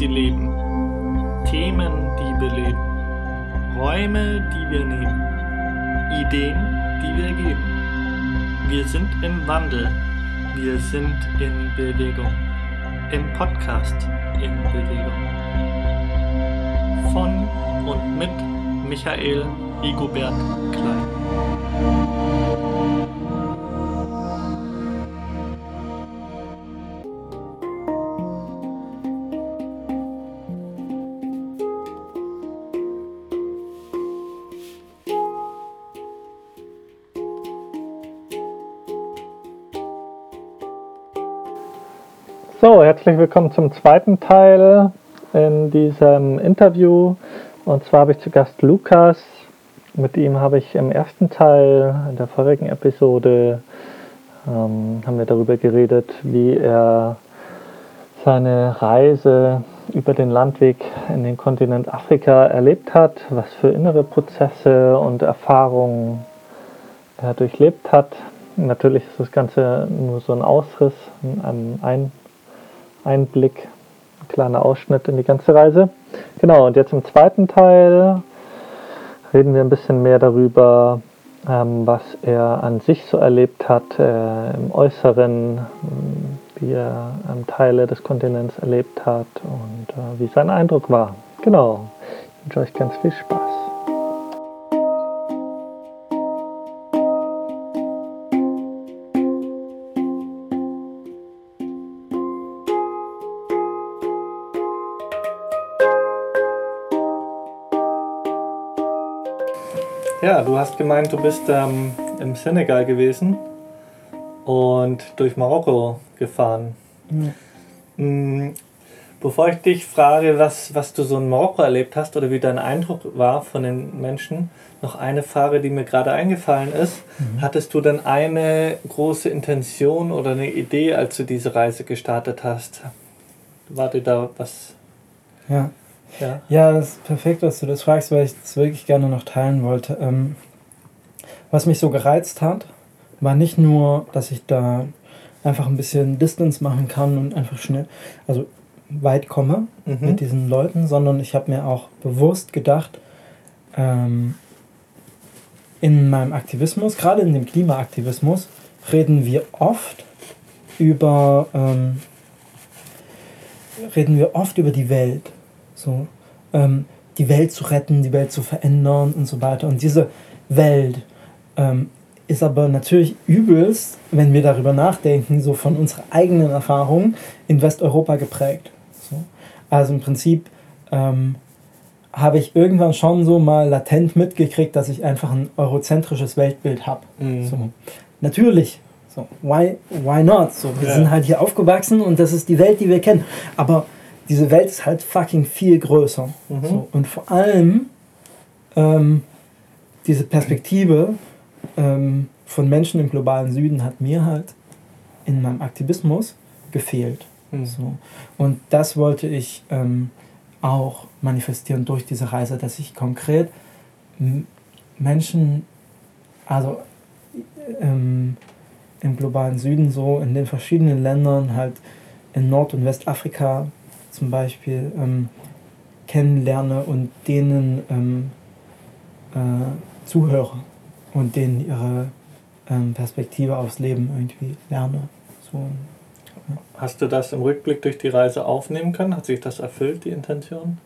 sie leben. Themen, die beleben. Räume, die wir nehmen. Ideen, die wir geben. Wir sind im Wandel. Wir sind in Bewegung. Im Podcast in Bewegung. Von und mit Michael Igobert Klein. So, herzlich willkommen zum zweiten Teil in diesem Interview. Und zwar habe ich zu Gast Lukas. Mit ihm habe ich im ersten Teil, in der vorigen Episode, ähm, haben wir darüber geredet, wie er seine Reise über den Landweg in den Kontinent Afrika erlebt hat, was für innere Prozesse und Erfahrungen er durchlebt hat. Natürlich ist das Ganze nur so ein Ausriss, ein, ein Einblick, ein kleiner Ausschnitt in die ganze Reise. Genau, und jetzt im zweiten Teil reden wir ein bisschen mehr darüber, ähm, was er an sich so erlebt hat, äh, im Äußeren, wie er ähm, Teile des Kontinents erlebt hat und äh, wie sein Eindruck war. Genau, ich wünsche euch ganz viel Spaß. Ja, du hast gemeint, du bist ähm, im Senegal gewesen und durch Marokko gefahren. Mhm. Bevor ich dich frage, was, was du so in Marokko erlebt hast oder wie dein Eindruck war von den Menschen, noch eine Frage, die mir gerade eingefallen ist. Mhm. Hattest du denn eine große Intention oder eine Idee, als du diese Reise gestartet hast? War dir da was? Ja. Ja. ja, das ist perfekt, dass du das fragst, weil ich das wirklich gerne noch teilen wollte. Ähm, was mich so gereizt hat, war nicht nur, dass ich da einfach ein bisschen Distance machen kann und einfach schnell, also weit komme mhm. mit diesen Leuten, sondern ich habe mir auch bewusst gedacht, ähm, in meinem Aktivismus, gerade in dem Klimaaktivismus, reden wir oft über ähm, reden wir oft über die Welt so, ähm, die Welt zu retten, die Welt zu verändern und so weiter. Und diese Welt ähm, ist aber natürlich übelst, wenn wir darüber nachdenken, so von unserer eigenen Erfahrung in Westeuropa geprägt. So. Also im Prinzip ähm, habe ich irgendwann schon so mal latent mitgekriegt, dass ich einfach ein eurozentrisches Weltbild habe. Mhm. So. Natürlich, so, why, why not? So, wir ja. sind halt hier aufgewachsen und das ist die Welt, die wir kennen. Aber diese Welt ist halt fucking viel größer. Mhm. So. Und vor allem ähm, diese Perspektive ähm, von Menschen im globalen Süden hat mir halt in meinem Aktivismus gefehlt. Mhm. So. Und das wollte ich ähm, auch manifestieren durch diese Reise, dass ich konkret Menschen, also ähm, im globalen Süden so in den verschiedenen Ländern halt in Nord- und Westafrika zum Beispiel ähm, kennenlerne und denen ähm, äh, zuhöre und denen ihre ähm, Perspektive aufs Leben irgendwie lerne. So, ja. Hast du das im Rückblick durch die Reise aufnehmen können? Hat sich das erfüllt, die Intention?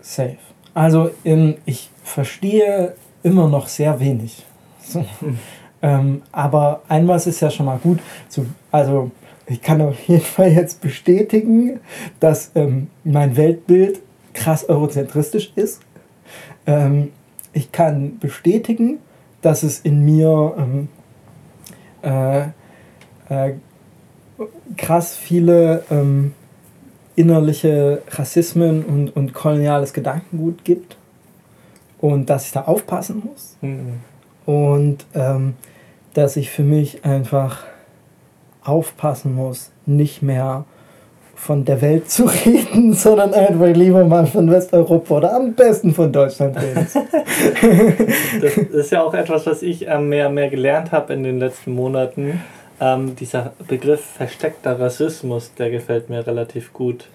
Safe. Also in, ich verstehe immer noch sehr wenig. So. Hm. Ähm, aber einmal ist ja schon mal gut. Zu, also ich kann auf jeden Fall jetzt bestätigen, dass ähm, mein Weltbild krass eurozentristisch ist. Ähm, ich kann bestätigen, dass es in mir ähm, äh, äh, krass viele ähm, innerliche Rassismen und, und koloniales Gedankengut gibt und dass ich da aufpassen muss. Mhm. Und ähm, dass ich für mich einfach aufpassen muss, nicht mehr von der Welt zu reden, sondern einfach lieber mal von Westeuropa oder am besten von Deutschland reden. das ist ja auch etwas, was ich ähm, mehr mehr gelernt habe in den letzten Monaten. Ähm, dieser Begriff versteckter Rassismus, der gefällt mir relativ gut.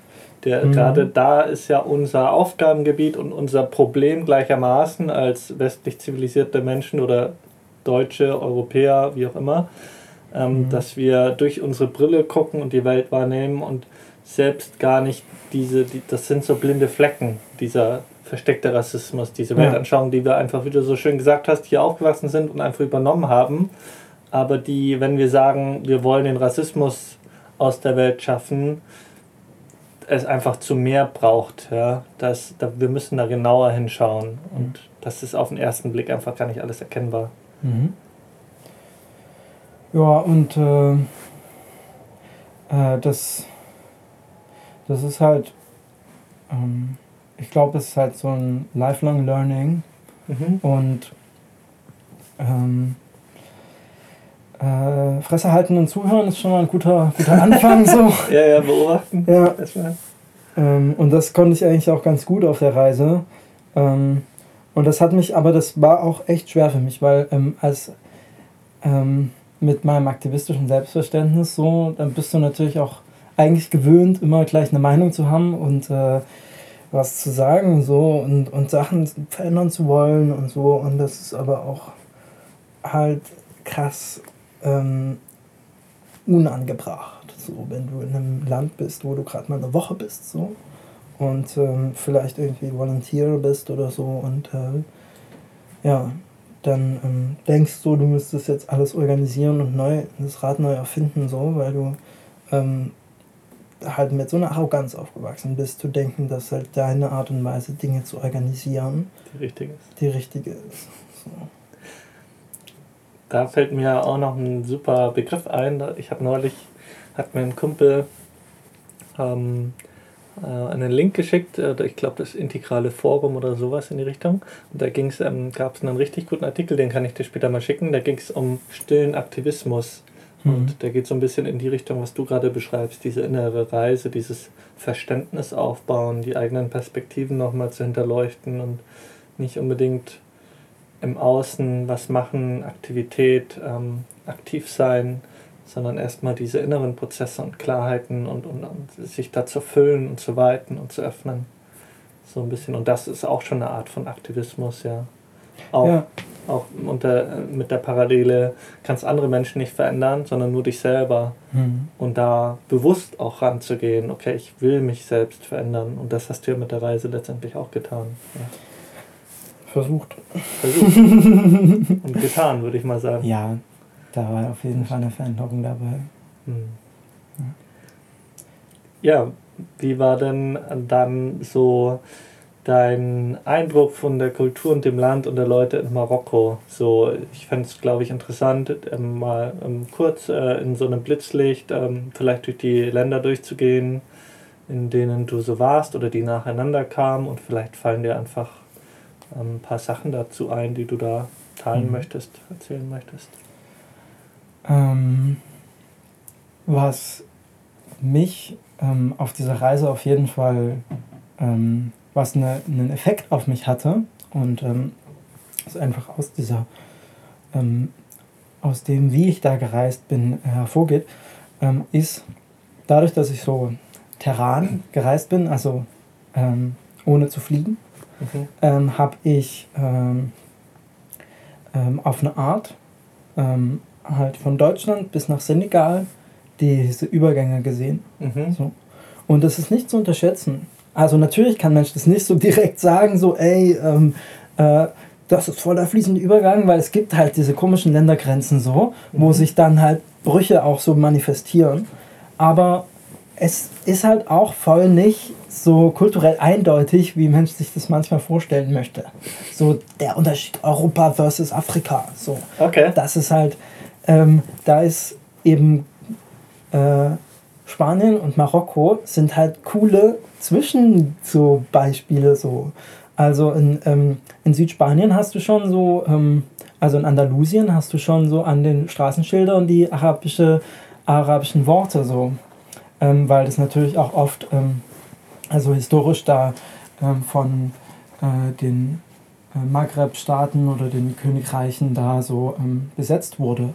Der mhm. gerade da ist ja unser Aufgabengebiet und unser Problem gleichermaßen als westlich zivilisierte Menschen oder Deutsche, Europäer, wie auch immer, ähm, mhm. dass wir durch unsere Brille gucken und die Welt wahrnehmen und selbst gar nicht diese, die, das sind so blinde Flecken, dieser versteckte Rassismus, diese Weltanschauung, die wir einfach, wie du so schön gesagt hast, hier aufgewachsen sind und einfach übernommen haben. Aber die, wenn wir sagen, wir wollen den Rassismus aus der Welt schaffen, es einfach zu mehr braucht. Ja? Das, da, wir müssen da genauer hinschauen. Und mhm. das ist auf den ersten Blick einfach gar nicht alles erkennbar. Mhm. Ja, und äh, äh, das, das ist halt, ähm, ich glaube, es ist halt so ein lifelong learning. Mhm. Und ähm, äh, Fresse halten und zuhören ist schon mal ein guter, guter Anfang. so. ja, ja, beobachten. Ja. Ähm, und das konnte ich eigentlich auch ganz gut auf der Reise. Ähm, und das hat mich, aber das war auch echt schwer für mich, weil ähm, als ähm, mit meinem aktivistischen Selbstverständnis so, dann bist du natürlich auch eigentlich gewöhnt, immer gleich eine Meinung zu haben und äh, was zu sagen so und, und Sachen verändern zu wollen und so. Und das ist aber auch halt krass ähm, unangebracht. So, wenn du in einem Land bist, wo du gerade mal eine Woche bist, so und ähm, vielleicht irgendwie Volunteer bist oder so und äh, ja, dann ähm, denkst du, du müsstest jetzt alles organisieren und neu das Rad neu erfinden, so, weil du ähm, halt mit so einer Arroganz aufgewachsen bist, zu denken, dass halt deine Art und Weise, Dinge zu organisieren, die richtige ist. Die richtige ist. So. Da fällt mir auch noch ein super Begriff ein. Ich habe neulich, hat mir ein Kumpel ähm, äh, einen Link geschickt, äh, ich glaube das integrale Forum oder sowas in die Richtung. Und da ähm, gab es einen richtig guten Artikel, den kann ich dir später mal schicken. Da ging es um stillen Aktivismus. Mhm. Und der geht so ein bisschen in die Richtung, was du gerade beschreibst, diese innere Reise, dieses Verständnis aufbauen, die eigenen Perspektiven nochmal zu hinterleuchten und nicht unbedingt im Außen was machen, Aktivität, ähm, aktiv sein, sondern erstmal diese inneren Prozesse und Klarheiten und, und, und, sich da zu füllen und zu weiten und zu öffnen. So ein bisschen. Und das ist auch schon eine Art von Aktivismus, ja. Auch, ja. auch unter, mit der Parallele kannst andere Menschen nicht verändern, sondern nur dich selber. Mhm. Und da bewusst auch ranzugehen, okay, ich will mich selbst verändern. Und das hast du ja mit der Reise letztendlich auch getan. Ja. Versucht. Versucht. Und getan, würde ich mal sagen. Ja, da war auf jeden Fall eine Veränderung dabei. Hm. Ja. ja, wie war denn dann so dein Eindruck von der Kultur und dem Land und der Leute in Marokko? So, ich fände es, glaube ich, interessant, ähm, mal ähm, kurz äh, in so einem Blitzlicht ähm, vielleicht durch die Länder durchzugehen, in denen du so warst oder die nacheinander kamen und vielleicht fallen dir einfach ähm, ein paar Sachen dazu ein, die du da teilen mhm. möchtest, erzählen möchtest? Ähm, was mich ähm, auf dieser Reise auf jeden Fall, ähm, was eine, einen Effekt auf mich hatte und ähm, also einfach aus dieser, ähm, aus dem, wie ich da gereist bin, hervorgeht, ähm, ist dadurch, dass ich so Terran gereist bin, also ähm, ohne zu fliegen, mhm. ähm, habe ich auf eine Art halt von Deutschland bis nach Senegal diese Übergänge gesehen. Mhm. So. Und das ist nicht zu unterschätzen. Also natürlich kann Mensch das nicht so direkt sagen, so ey, ähm, äh, das ist voll der fließende Übergang, weil es gibt halt diese komischen Ländergrenzen so, mhm. wo sich dann halt Brüche auch so manifestieren. Aber es ist halt auch voll nicht so kulturell eindeutig, wie Mensch sich das manchmal vorstellen möchte. So der Unterschied Europa versus Afrika. So. Okay. Das ist halt, ähm, da ist eben äh, Spanien und Marokko sind halt coole Zwischen so so. Also in, ähm, in Südspanien hast du schon so, ähm, also in Andalusien hast du schon so an den Straßenschildern die arabische, arabischen Worte so ähm, weil das natürlich auch oft, ähm, also historisch da ähm, von äh, den äh, Maghreb-Staaten oder den Königreichen da so ähm, besetzt wurde.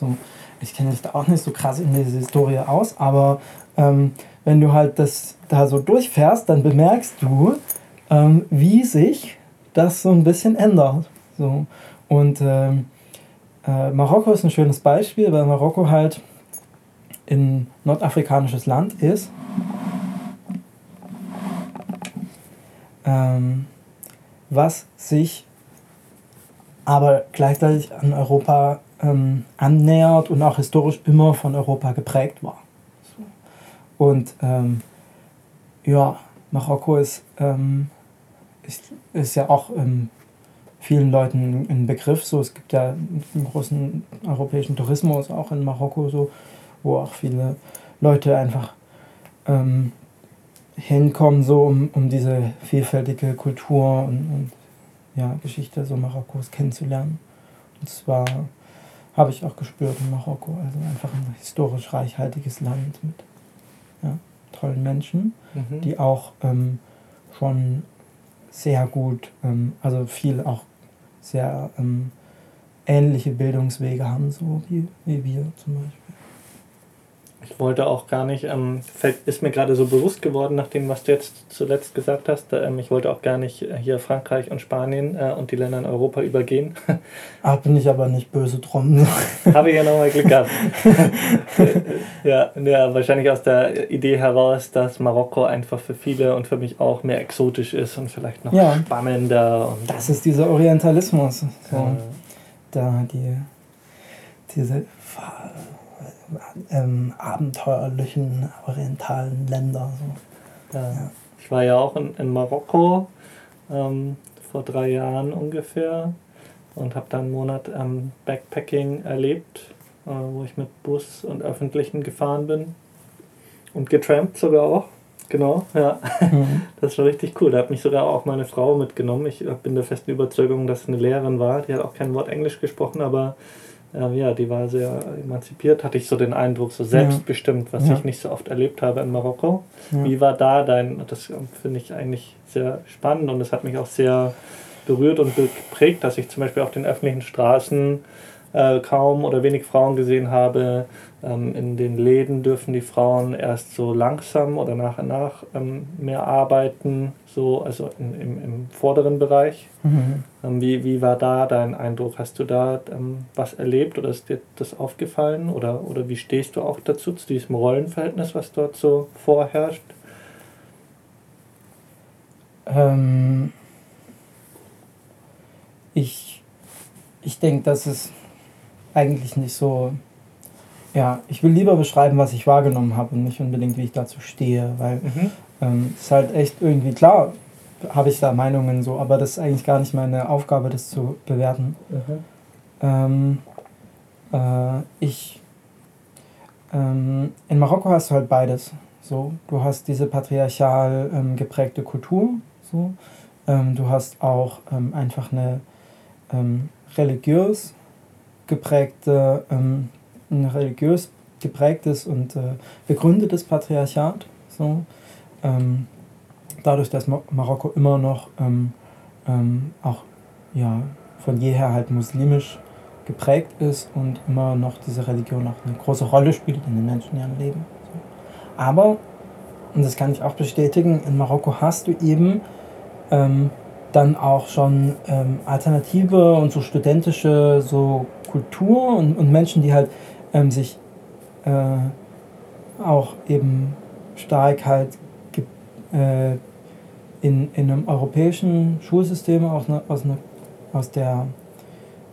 So, ich kenne mich da auch nicht so krass in diese Historie aus, aber ähm, wenn du halt das da so durchfährst, dann bemerkst du, ähm, wie sich das so ein bisschen ändert. So. Und ähm, äh, Marokko ist ein schönes Beispiel, weil Marokko halt ein nordafrikanisches Land ist. Ähm, was sich aber gleichzeitig an Europa ähm, annähert und auch historisch immer von Europa geprägt war. Und ähm, ja, Marokko ist, ähm, ist, ist ja auch ähm, vielen Leuten ein Begriff. So, es gibt ja einen großen europäischen Tourismus auch in Marokko, so, wo auch viele Leute einfach ähm, hinkommen, so um, um diese vielfältige Kultur und, und ja, Geschichte so Marokkos kennenzulernen. Und zwar habe ich auch gespürt in Marokko, also einfach ein historisch reichhaltiges Land mit ja, tollen Menschen, mhm. die auch ähm, schon sehr gut, ähm, also viel auch sehr ähm, ähnliche Bildungswege haben, so wie, wie wir zum Beispiel. Ich wollte auch gar nicht, ähm, ist mir gerade so bewusst geworden, nach dem, was du jetzt zuletzt gesagt hast, ähm, ich wollte auch gar nicht hier Frankreich und Spanien äh, und die Länder in Europa übergehen. Ah, bin ich aber nicht böse drum. Habe ich ja nochmal Glück gehabt. ja, ja, wahrscheinlich aus der Idee heraus, dass Marokko einfach für viele und für mich auch mehr exotisch ist und vielleicht noch ja, spannender. Und das ist dieser Orientalismus. So. Äh, da die, diese ähm, abenteuerlichen orientalen Länder. So. Ja. Ja. Ich war ja auch in, in Marokko ähm, vor drei Jahren ungefähr und habe dann einen Monat ähm, Backpacking erlebt, äh, wo ich mit Bus und Öffentlichen gefahren bin und getrampt sogar auch. Genau, ja. Mhm. Das war richtig cool. Da hat mich sogar auch meine Frau mitgenommen. Ich bin der festen Überzeugung, dass es eine Lehrerin war. Die hat auch kein Wort Englisch gesprochen, aber ähm, ja, die war sehr emanzipiert, hatte ich so den Eindruck, so selbstbestimmt, was ja. ich nicht so oft erlebt habe in Marokko. Ja. Wie war da dein, das finde ich eigentlich sehr spannend und es hat mich auch sehr berührt und geprägt, dass ich zum Beispiel auf den öffentlichen Straßen äh, kaum oder wenig Frauen gesehen habe. Ähm, in den Läden dürfen die Frauen erst so langsam oder nach und nach ähm, mehr arbeiten, so also in, im, im vorderen Bereich. Mhm. Ähm, wie, wie war da dein Eindruck? Hast du da ähm, was erlebt oder ist dir das aufgefallen? Oder, oder wie stehst du auch dazu, zu diesem Rollenverhältnis, was dort so vorherrscht? Ähm, ich ich denke, dass es eigentlich nicht so. Ja, ich will lieber beschreiben, was ich wahrgenommen habe und nicht unbedingt, wie ich dazu stehe, weil mhm. ähm, ist halt echt irgendwie klar, habe ich da Meinungen so, aber das ist eigentlich gar nicht meine Aufgabe, das zu bewerten. Mhm. Ähm, äh, ich ähm, in Marokko hast du halt beides. So, du hast diese patriarchal ähm, geprägte Kultur, so, ähm, du hast auch ähm, einfach eine religiös geprägte, ähm, ein religiös geprägtes und äh, begründetes Patriarchat. So. Ähm, dadurch, dass Marokko immer noch ähm, ähm, auch ja, von jeher halt muslimisch geprägt ist und immer noch diese Religion auch eine große Rolle spielt in den Menschen in ihrem Leben. So. Aber, und das kann ich auch bestätigen, in Marokko hast du eben ähm, dann auch schon ähm, alternative und so studentische so Kultur und, und Menschen, die halt ähm, sich äh, auch eben stark halt äh, in, in einem europäischen Schulsystem aus, ne, aus, ne, aus der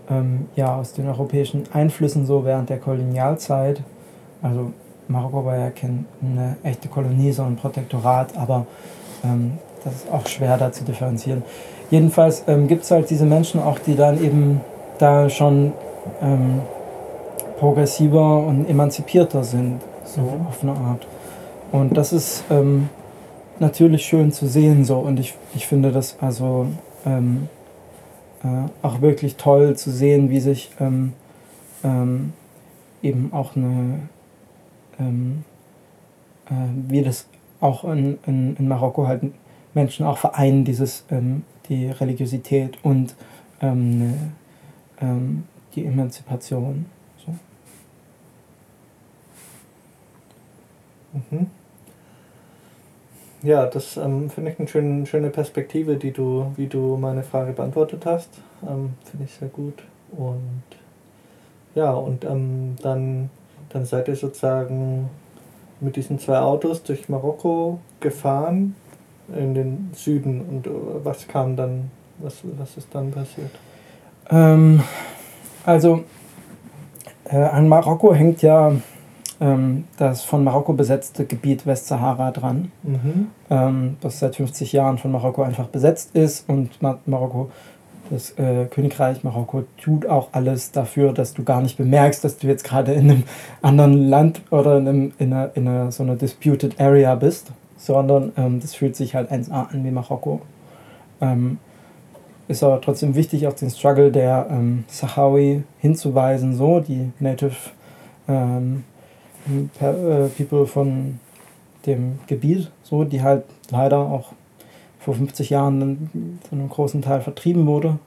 ähm, ja, aus den europäischen Einflüssen so während der Kolonialzeit. Also Marokko war ja keine echte Kolonie, sondern Protektorat, aber ähm, das ist auch schwer da zu differenzieren. Jedenfalls ähm, gibt es halt diese Menschen auch, die dann eben da schon ähm, progressiver und emanzipierter sind, so mhm. auf eine Art. Und das ist ähm, natürlich schön zu sehen so und ich, ich finde das also ähm, äh, auch wirklich toll zu sehen, wie sich ähm, ähm, eben auch eine, äh, wie das auch in, in, in Marokko halt Menschen auch vereinen, dieses, ähm, die Religiosität und ähm, ähm, die Emanzipation. So. Mhm. Ja, das ähm, finde ich eine schöne, schöne Perspektive, die du, wie du meine Frage beantwortet hast. Ähm, finde ich sehr gut. Und ja, und ähm, dann, dann seid ihr sozusagen mit diesen zwei Autos durch Marokko gefahren in den Süden. Und äh, was kam dann, was, was ist dann passiert? Ähm, also äh, an Marokko hängt ja ähm, das von Marokko besetzte Gebiet Westsahara dran, mhm. ähm, das seit 50 Jahren von Marokko einfach besetzt ist und Mar Marokko, das äh, Königreich Marokko tut auch alles dafür, dass du gar nicht bemerkst, dass du jetzt gerade in einem anderen Land oder in, einem, in, einer, in einer, so einer disputed area bist, sondern ähm, das fühlt sich halt 1A an wie Marokko. Ähm, ist aber trotzdem wichtig, auf den Struggle der ähm, Sahawi hinzuweisen, so die Native ähm, äh, People von dem Gebiet, so, die halt leider auch vor 50 Jahren zu einem großen Teil vertrieben wurde,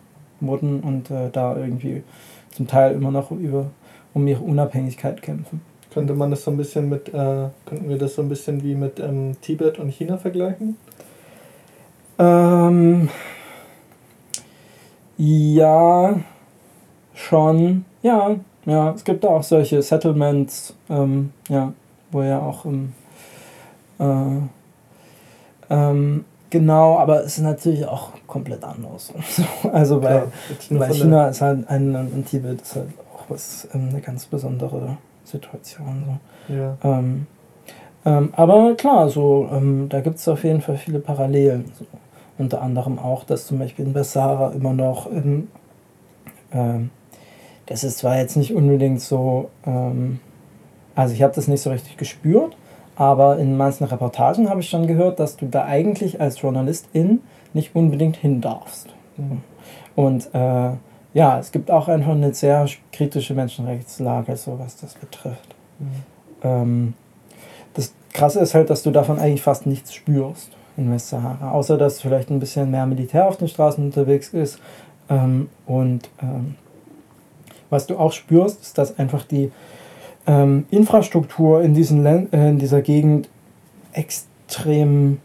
wurden und äh, da irgendwie zum Teil immer noch über, um ihre Unabhängigkeit kämpfen. Könnte man das so ein bisschen mit, äh, könnten wir das so ein bisschen wie mit ähm, Tibet und China vergleichen? Ähm, ja, schon, ja, ja, es gibt auch solche Settlements, ähm, ja, wo ja auch im, äh, ähm, genau, aber es ist natürlich auch komplett anders. also bei, bei China ist halt ein Land und Tibet ist halt auch was ähm, eine ganz besondere Situation. So. Ja. Ähm, ähm, aber klar, so, ähm, da gibt es auf jeden Fall viele Parallelen. So. Unter anderem auch, dass zum Beispiel in Bessara immer noch ähm, das ist zwar jetzt nicht unbedingt so, ähm, also ich habe das nicht so richtig gespürt, aber in manchen Reportagen habe ich schon gehört, dass du da eigentlich als Journalistin nicht unbedingt hin darfst. Mhm. Und äh, ja, es gibt auch einfach eine sehr kritische Menschenrechtslage, so was das betrifft. Mhm. Ähm, das Krasse ist halt, dass du davon eigentlich fast nichts spürst in Westsahara, außer dass vielleicht ein bisschen mehr Militär auf den Straßen unterwegs ist ähm, und ähm, was du auch spürst, ist, dass einfach die ähm, Infrastruktur in, diesen äh, in dieser Gegend extrem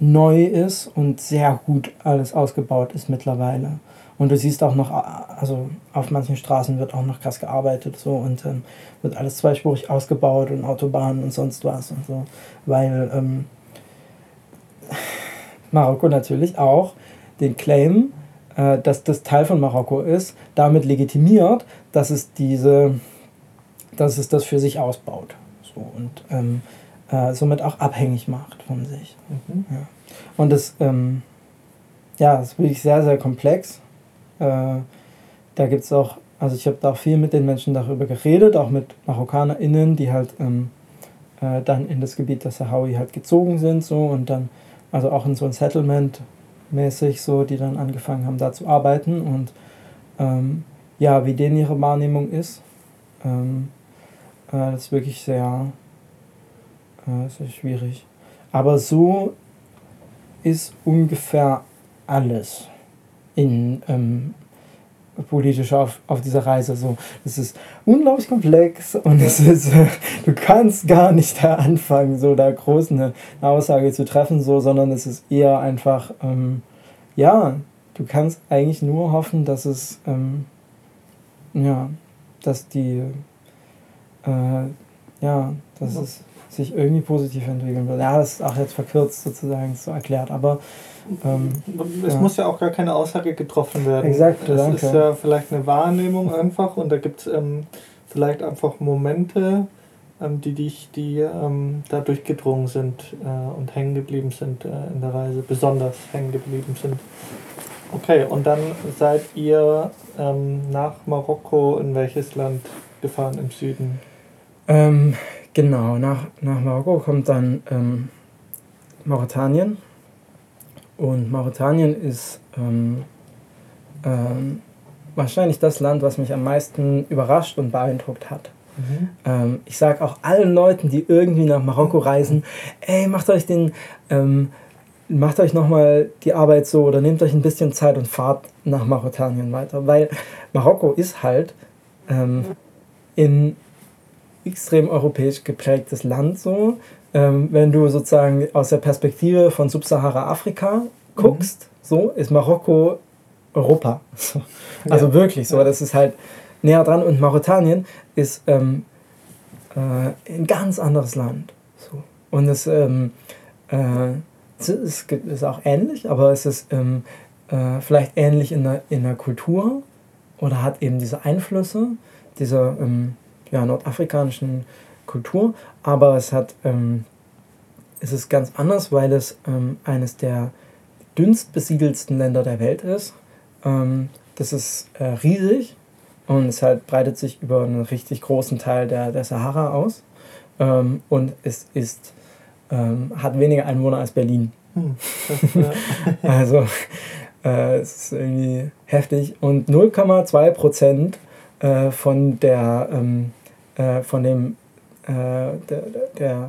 neu ist und sehr gut alles ausgebaut ist mittlerweile. Und du siehst auch noch, also auf manchen Straßen wird auch noch krass gearbeitet so und ähm, wird alles zweispurig ausgebaut und Autobahnen und sonst was und so. Weil ähm, Marokko natürlich auch den Claim äh, dass das Teil von Marokko ist, damit legitimiert, dass es diese, dass es das für sich ausbaut. So, und ähm, äh, somit auch abhängig macht von sich. Mhm. Ja. Und das, ähm, ja, das ist wirklich sehr, sehr komplex. Äh, da gibt es auch, also ich habe da auch viel mit den Menschen darüber geredet, auch mit MarokkanerInnen, die halt ähm, äh, dann in das Gebiet der Sahawi halt gezogen sind, so und dann, also auch in so ein Settlement mäßig so, die dann angefangen haben, da zu arbeiten und ähm, ja, wie denen ihre Wahrnehmung ist. Ähm, äh, das ist wirklich sehr, äh, sehr schwierig. Aber so ist ungefähr alles in, ähm, politisch auf, auf dieser Reise. So, es ist unglaublich komplex und es ist, du kannst gar nicht da anfangen, so da groß eine, eine Aussage zu treffen, so, sondern es ist eher einfach, ähm, ja, du kannst eigentlich nur hoffen, dass es, ähm, ja, dass die, äh, ja, dass es sich irgendwie positiv entwickeln wird. Ja, das ist auch jetzt verkürzt sozusagen so erklärt, aber ähm, es ja. muss ja auch gar keine Aussage getroffen werden. Exakt, es ist ja vielleicht eine Wahrnehmung einfach und da gibt es ähm, vielleicht einfach Momente, ähm, die dich, die ähm, da durchgedrungen sind äh, und hängen geblieben sind äh, in der Reise, besonders hängen geblieben sind. Okay, und dann seid ihr ähm, nach Marokko in welches Land gefahren im Süden? Ähm, genau, nach, nach Marokko kommt dann ähm, Mauretanien und Mauretanien ist ähm, ähm, wahrscheinlich das Land, was mich am meisten überrascht und beeindruckt hat. Mhm. Ähm, ich sage auch allen Leuten, die irgendwie nach Marokko reisen, ey, macht euch den, ähm, macht euch nochmal die Arbeit so oder nehmt euch ein bisschen Zeit und fahrt nach Mauretanien weiter, weil Marokko ist halt ähm, in extrem europäisch geprägtes Land so. Ähm, wenn du sozusagen aus der Perspektive von Subsahara-Afrika guckst, mhm. so ist Marokko Europa. So. Also ja. wirklich so, das ist halt näher dran und Mauretanien ist ähm, äh, ein ganz anderes Land. So. Und es, ähm, äh, es ist auch ähnlich, aber es ist ähm, äh, vielleicht ähnlich in der, in der Kultur oder hat eben diese Einflüsse dieser ähm, ja, nordafrikanischen Kultur, aber es hat ähm, es ist ganz anders, weil es ähm, eines der dünnst besiedelsten Länder der Welt ist. Ähm, das ist äh, riesig und es halt breitet sich über einen richtig großen Teil der, der Sahara aus. Ähm, und es ist, ähm, hat weniger Einwohner als Berlin. Hm, also äh, es ist irgendwie heftig. Und 0,2 Prozent äh, von der ähm, äh, von dem äh, der, der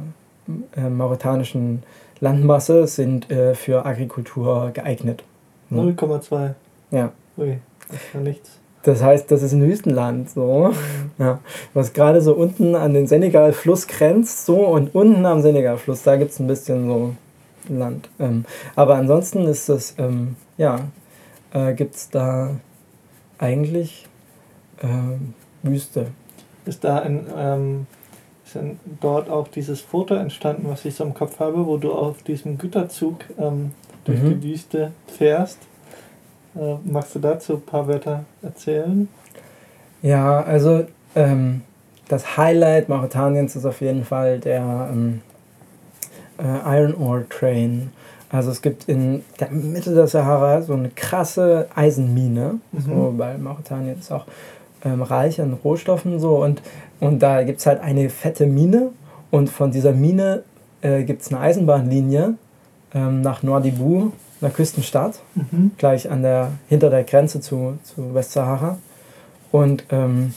äh, mauretanischen Landmasse sind äh, für Agrikultur geeignet. 0,2. Ja. Ui, das ist ja nichts. Das heißt, das ist ein Wüstenland, so. Mhm. Ja. Was gerade so unten an den Senegal-Fluss grenzt, so, und unten am Senegal-Fluss, da gibt es ein bisschen so Land. Ähm, aber ansonsten ist das, ähm, ja, äh, gibt es da eigentlich äh, Wüste. Ist da ein, ähm, denn dort auch dieses Foto entstanden, was ich so im Kopf habe, wo du auf diesem Güterzug ähm, durch mhm. die Wüste fährst? Äh, magst du dazu ein paar Wörter erzählen? Ja, also ähm, das Highlight Mauretaniens ist auf jeden Fall der ähm, äh, Iron Ore Train. Also es gibt in der Mitte der Sahara so eine krasse Eisenmine, mhm. so, weil Mauretanien ist auch ähm, reich an Rohstoffen so und, und da gibt es halt eine fette Mine und von dieser Mine äh, gibt es eine Eisenbahnlinie ähm, nach Nouadhibou einer Küstenstadt, mhm. gleich an der, hinter der Grenze zu, zu Westsahara. Und ähm,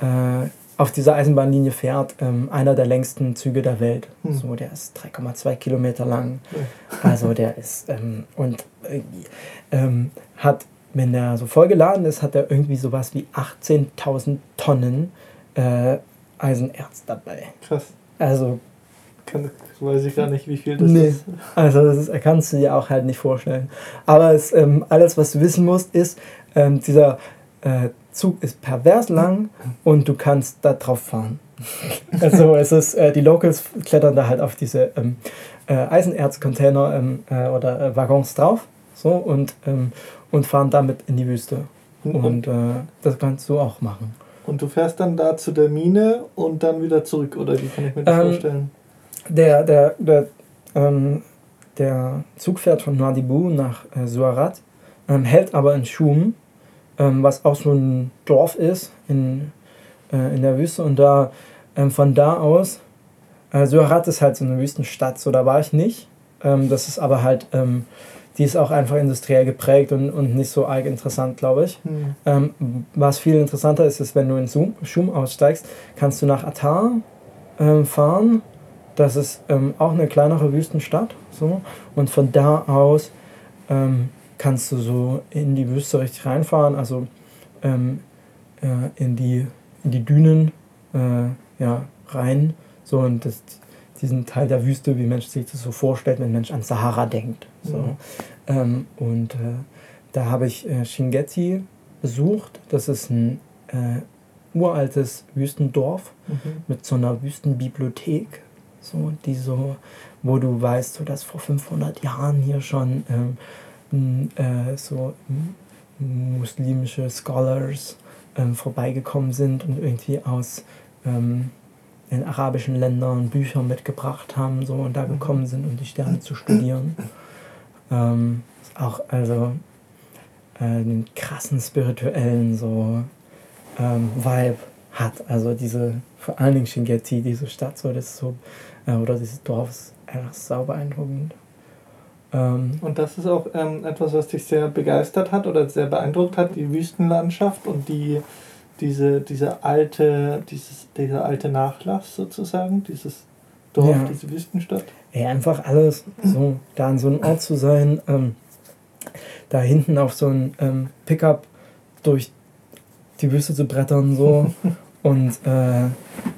äh, auf dieser Eisenbahnlinie fährt ähm, einer der längsten Züge der Welt. Mhm. So, der ist 3,2 Kilometer lang. Also der ist ähm, und äh, ähm, hat, wenn der so vollgeladen ist, hat er irgendwie sowas wie 18.000 Tonnen äh, Eisenerz dabei. Krass. Also kann, weiß ich gar nicht, wie viel das nee. ist. Also das ist, kannst du dir auch halt nicht vorstellen. Aber es, ähm, alles, was du wissen musst, ist, ähm, dieser äh, Zug ist pervers lang und du kannst da drauf fahren. also es ist, äh, die Locals klettern da halt auf diese ähm, äh, Eisenerzcontainer ähm, äh, oder äh, Waggons drauf so, und, ähm, und fahren damit in die Wüste. Und äh, das kannst du auch machen. Und du fährst dann da zu der Mine und dann wieder zurück, oder wie kann ich mir das ähm, vorstellen? Der, der, der, ähm, der Zug fährt von Nouadhibou nach äh, Suarat, ähm, hält aber in Schum, ähm, was auch so ein Dorf ist in, äh, in der Wüste. Und da ähm, von da aus, äh, Suarat ist halt so eine Wüstenstadt, so da war ich nicht. Ähm, das ist aber halt, die ist auch einfach industriell geprägt und, und nicht so arg interessant, glaube ich. Mhm. Ähm, was viel interessanter ist, ist, wenn du in Schum aussteigst, kannst du nach Atar ähm, fahren das ist ähm, auch eine kleinere Wüstenstadt. So. Und von da aus ähm, kannst du so in die Wüste richtig reinfahren, also ähm, äh, in, die, in die Dünen äh, ja, rein. So, und das, diesen Teil der Wüste, wie Mensch sich das so vorstellt, wenn Mensch an Sahara denkt. So. Mhm. Ähm, und äh, da habe ich äh, Shingeti besucht. Das ist ein äh, uraltes Wüstendorf mhm. mit so einer Wüstenbibliothek so, die so, wo du weißt, so, dass vor 500 Jahren hier schon ähm, äh, so muslimische Scholars ähm, vorbeigekommen sind und irgendwie aus ähm, den arabischen Ländern Bücher mitgebracht haben so, und da gekommen sind, um die Sterne zu studieren. Ähm, auch also äh, einen krassen spirituellen so ähm, Vibe hat. Also diese, vor allen Dingen Shingeti, diese Stadt, so, das so äh, oder dieses Dorf ist einfach sau beeindruckend. Ähm, und das ist auch ähm, etwas, was dich sehr begeistert hat oder sehr beeindruckt hat, die Wüstenlandschaft und die, diese, diese alte, dieses, dieser alte Nachlass sozusagen, dieses Dorf, ja. diese Wüstenstadt. Ja, einfach alles, so da an so einem Ort zu sein, ähm, da hinten auf so ein ähm, Pickup durch die Wüste zu brettern so und äh,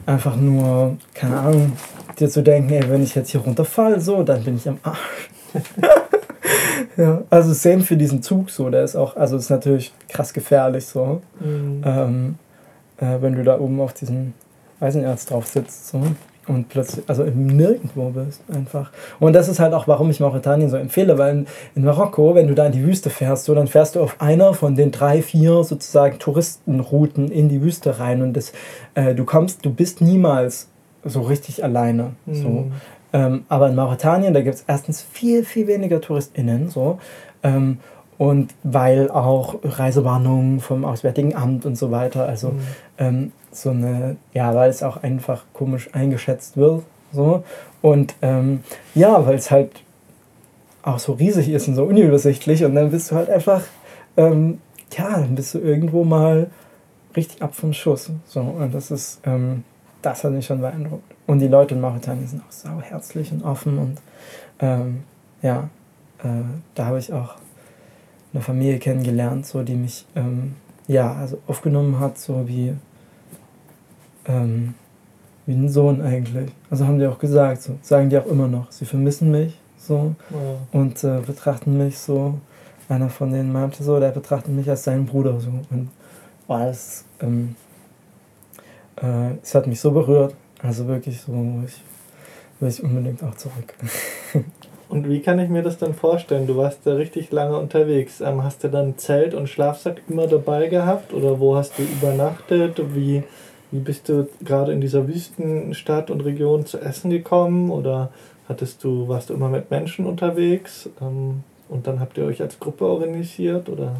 einfach nur, keine Ahnung, dir zu denken, ey, wenn ich jetzt hier runterfall, so, dann bin ich am Arsch. ja, also same für diesen Zug so, der ist auch, also ist natürlich krass gefährlich so, mhm. ähm, äh, wenn du da oben auf diesem Eisenerz drauf sitzt so und plötzlich, also nirgendwo bist einfach. Und das ist halt auch, warum ich Mauretanien so empfehle, weil in, in, Marokko, wenn du da in die Wüste fährst, so, dann fährst du auf einer von den drei, vier sozusagen Touristenrouten in die Wüste rein und das, äh, du kommst, du bist niemals so richtig alleine. Mhm. So. Ähm, aber in Mauretanien, da gibt es erstens viel, viel weniger TouristInnen, so. Ähm, und weil auch Reisewarnungen vom Auswärtigen Amt und so weiter, also mhm. ähm, so eine, ja, weil es auch einfach komisch eingeschätzt wird, so. Und ähm, ja, weil es halt auch so riesig ist und so unübersichtlich und dann bist du halt einfach, ähm, ja, dann bist du irgendwo mal richtig ab vom Schuss. So, und das ist, ähm, das hat mich schon beeindruckt. Und die Leute in Mauretanien sind auch sau herzlich und offen und ähm, ja, äh, da habe ich auch eine Familie kennengelernt, so die mich ähm, ja also aufgenommen hat, so wie ähm, wie ein Sohn eigentlich. Also haben die auch gesagt, so sagen die auch immer noch, sie vermissen mich so ja. und äh, betrachten mich so. Einer von denen meinte so, der betrachtet mich als seinen Bruder so und boah, das ähm, äh, es hat mich so berührt. Also wirklich so, ich will ich unbedingt auch zurück. Und wie kann ich mir das dann vorstellen? Du warst da richtig lange unterwegs. Ähm, hast du dann Zelt und Schlafsack immer dabei gehabt? Oder wo hast du übernachtet? Wie, wie bist du gerade in dieser Wüstenstadt und Region zu essen gekommen? Oder hattest du, warst du immer mit Menschen unterwegs? Ähm, und dann habt ihr euch als Gruppe organisiert? Oder?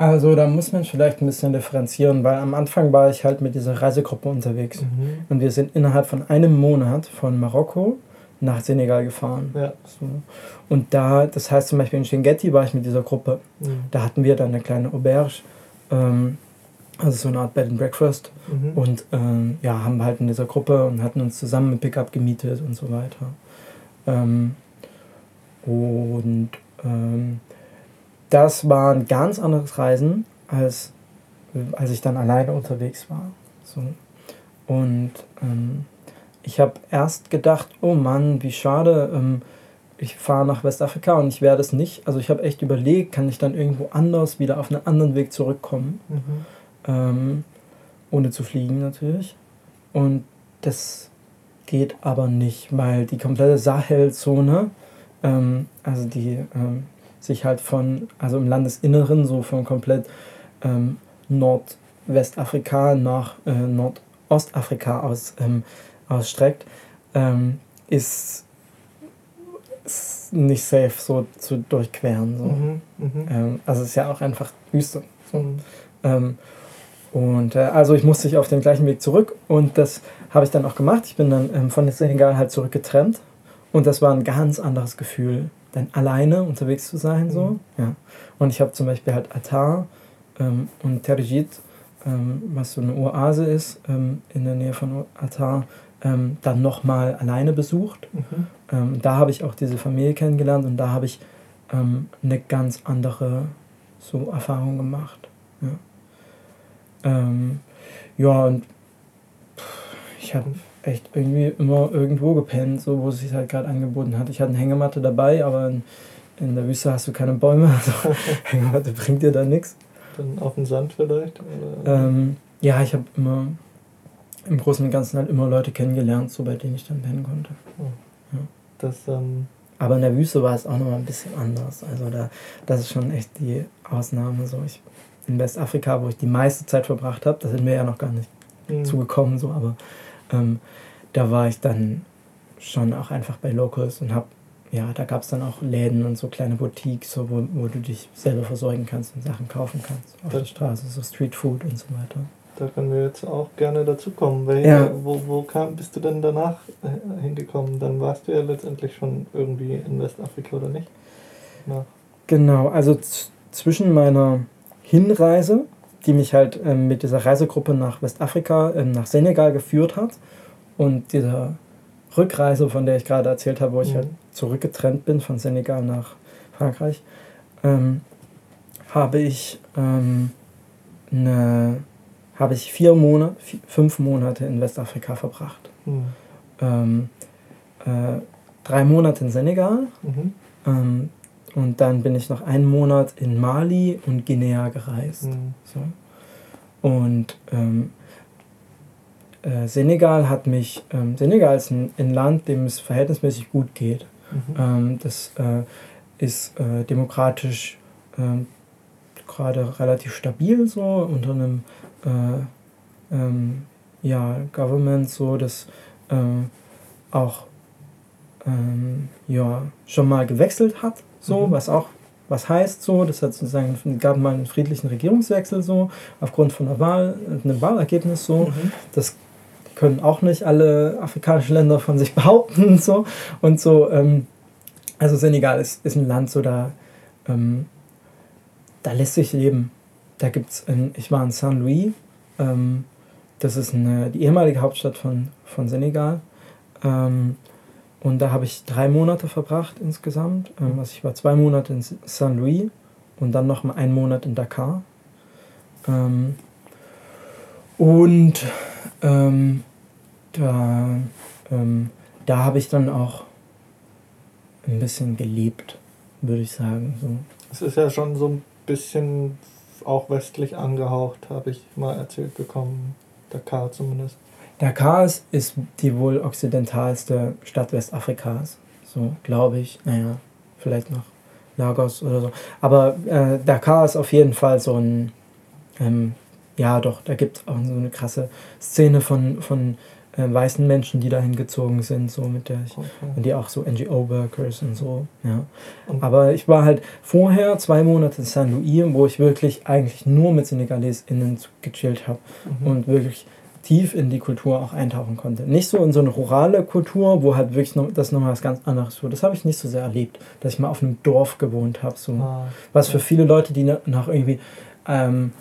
Also da muss man vielleicht ein bisschen differenzieren, weil am Anfang war ich halt mit dieser Reisegruppe unterwegs. Mhm. Und wir sind innerhalb von einem Monat von Marokko nach Senegal gefahren. Ja. So. Und da, das heißt zum Beispiel in Shingetti war ich mit dieser Gruppe. Mhm. Da hatten wir dann eine kleine Auberge, ähm, also so eine Art Bed and Breakfast. Mhm. Und ähm, ja, haben halt in dieser Gruppe und hatten uns zusammen mit Pickup gemietet und so weiter. Ähm, und ähm, das war ein ganz anderes Reisen, als, als ich dann alleine unterwegs war. So. Und ähm, ich habe erst gedacht, oh Mann, wie schade, ähm, ich fahre nach Westafrika und ich werde es nicht. Also ich habe echt überlegt, kann ich dann irgendwo anders wieder auf einen anderen Weg zurückkommen, mhm. ähm, ohne zu fliegen natürlich. Und das geht aber nicht, weil die komplette Sahelzone, ähm, also die ähm, sich halt von, also im Landesinneren, so von komplett ähm, Nordwestafrika nach äh, Nordostafrika aus, ähm, ausstreckt, ähm, ist, ist, nicht safe so zu durchqueren. So. Mhm, mh. ähm, also es ist ja auch einfach Wüste. So. Mhm. Ähm, und äh, also ich musste ich auf den gleichen Weg zurück und das habe ich dann auch gemacht. Ich bin dann ähm, von Senegal halt zurückgetrennt und das war ein ganz anderes Gefühl dann alleine unterwegs zu sein. So. Mhm. Ja. Und ich habe zum Beispiel halt Atar ähm, und Terjit, ähm, was so eine Oase ist, ähm, in der Nähe von Atar, ähm, dann nochmal alleine besucht. Mhm. Ähm, da habe ich auch diese Familie kennengelernt und da habe ich ähm, eine ganz andere so Erfahrung gemacht. Ja, ja und ich habe echt irgendwie immer irgendwo gepennt, so wo es sich halt gerade angeboten hat. Ich hatte eine Hängematte dabei, aber in, in der Wüste hast du keine Bäume, also Hängematte bringt dir da nichts. Dann auf dem Sand vielleicht? Ähm, ja, ich habe immer im Großen und Ganzen halt immer Leute kennengelernt, so bei denen ich dann pennen konnte. Oh. Ja. Das, ähm aber in der Wüste war es auch nochmal ein bisschen anders. Also da, das ist schon echt die Ausnahme. So ich, in Westafrika, wo ich die meiste Zeit verbracht habe, da sind wir ja noch gar nicht mhm. zugekommen, so, aber ähm, da war ich dann schon auch einfach bei Locals und habe, ja, da gab es dann auch Läden und so kleine Boutiques, so, wo, wo du dich selber versorgen kannst und Sachen kaufen kannst auf der Straße, so Street Food und so weiter. Da können wir jetzt auch gerne dazu kommen. Weil ja. wo, wo kam, bist du denn danach äh, hingekommen? Dann warst du ja letztendlich schon irgendwie in Westafrika oder nicht? Nach. Genau, also zwischen meiner Hinreise die mich halt ähm, mit dieser Reisegruppe nach Westafrika, ähm, nach Senegal geführt hat. Und dieser Rückreise, von der ich gerade erzählt habe, wo ich mhm. halt zurückgetrennt bin von Senegal nach Frankreich, ähm, habe ich ähm, eine habe ich vier Monate, fünf Monate in Westafrika verbracht. Mhm. Ähm, äh, drei Monate in Senegal Mhm. Und dann bin ich noch einen Monat in Mali und Guinea gereist. Mhm. So. Und ähm, äh, Senegal hat mich, ähm, Senegal ist ein, ein Land, dem es verhältnismäßig gut geht. Mhm. Ähm, das äh, ist äh, demokratisch ähm, gerade relativ stabil so unter einem äh, ähm, ja, Government so, das äh, auch ähm, ja, schon mal gewechselt hat, so, Mhm. was auch was heißt so, das hat sozusagen gab mal einen friedlichen Regierungswechsel so aufgrund von einer Wahl, einem Wahlergebnis so. Mhm. Das können auch nicht alle afrikanischen Länder von sich behaupten so und so. Ähm, also Senegal ist, ist ein Land so da, ähm, da lässt sich leben. Da gibt's, ein, ich war in Saint Louis, ähm, das ist eine, die ehemalige Hauptstadt von, von Senegal. Und da habe ich drei Monate verbracht insgesamt. Ähm, also ich war zwei Monate in Saint Louis und dann noch mal einen Monat in Dakar. Ähm, und ähm, da, ähm, da habe ich dann auch ein bisschen gelebt, würde ich sagen. So. Es ist ja schon so ein bisschen auch westlich angehaucht, habe ich mal erzählt bekommen. Dakar zumindest. Dakar ist, die wohl okzidentalste Stadt Westafrikas. So, glaube ich. Naja, vielleicht noch Lagos oder so. Aber äh, Dakar ist auf jeden Fall so ein. Ähm, ja, doch, da gibt es auch so eine krasse Szene von, von äh, weißen Menschen, die dahin gezogen sind, so mit der ich. Okay. Und die auch so NGO-Workers und so, ja. Aber ich war halt vorher zwei Monate in Saint Louis, wo ich wirklich eigentlich nur mit SenegalesInnen gechillt habe Mhm. und wirklich tief in die Kultur auch eintauchen konnte. Nicht so in so eine rurale Kultur, wo halt wirklich noch, das nochmal was ganz anderes war. Das habe ich nicht so sehr erlebt, dass ich mal auf einem Dorf gewohnt habe. So. Ah, Was für viele Leute, die na- nach irgendwie, ähm,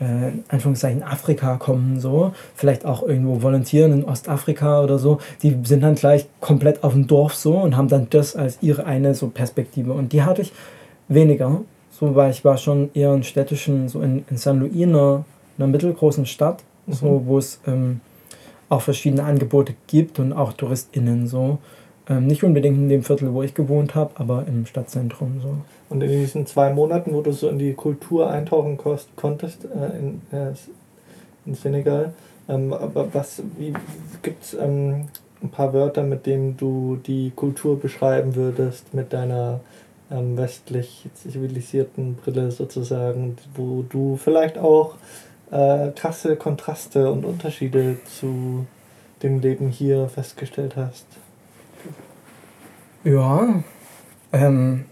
äh, in Anführungszeichen Afrika kommen, so, vielleicht auch irgendwo volontieren in Ostafrika oder so, die sind dann gleich komplett auf dem Dorf so und haben dann das als ihre eine so Perspektive. Und die hatte ich weniger, so, weil ich war schon eher in städtischen, so in, in San Luis, einer, einer mittelgroßen Stadt, so, Mhm. wo es ähm, auch verschiedene Angebote gibt und auch TouristInnen so. Ähm, nicht unbedingt in dem Viertel, wo ich gewohnt habe, aber im Stadtzentrum so. Und in diesen zwei Monaten, wo du so in die Kultur eintauchen konntest äh, in, äh, in Senegal, ähm, aber was, wie gibt es ähm, ein paar Wörter, mit denen du die Kultur beschreiben würdest, mit deiner ähm, westlich zivilisierten Brille sozusagen, wo du vielleicht auch äh, krasse Kontraste und Unterschiede zu dem Leben hier festgestellt hast? Ja, ähm,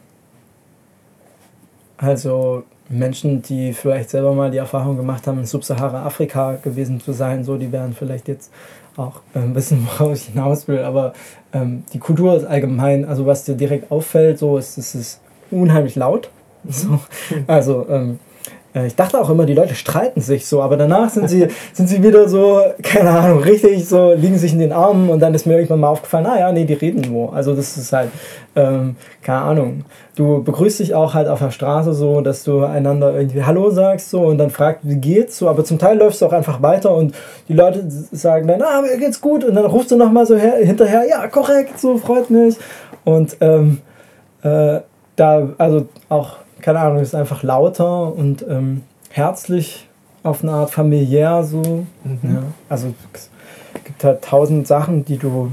also Menschen, die vielleicht selber mal die Erfahrung gemacht haben, in Subsahara-Afrika gewesen zu sein, so, die werden vielleicht jetzt auch ähm, wissen, worauf ich hinaus will, aber ähm, die Kultur ist allgemein, also was dir direkt auffällt, so ist es ist unheimlich laut. So, also ähm, äh, ich dachte auch immer, die Leute streiten sich so, aber danach sind sie, sind sie wieder so, keine Ahnung, richtig so, liegen sich in den Armen und dann ist mir irgendwann mal aufgefallen, ah ja, nee, die reden nur. Also das ist halt, ähm, keine Ahnung. Du begrüßt dich auch halt auf der Straße so, dass du einander irgendwie Hallo sagst so und dann fragt, wie geht's so, aber zum Teil läufst du auch einfach weiter und die Leute sagen dann, ah, mir geht's gut und dann rufst du nochmal so her, hinterher, ja, korrekt, so, freut mich. Und ähm, äh, da, also auch, keine Ahnung, ist einfach lauter und ähm, herzlich auf eine Art familiär so. Mhm. Ja, also es gibt halt tausend Sachen, die du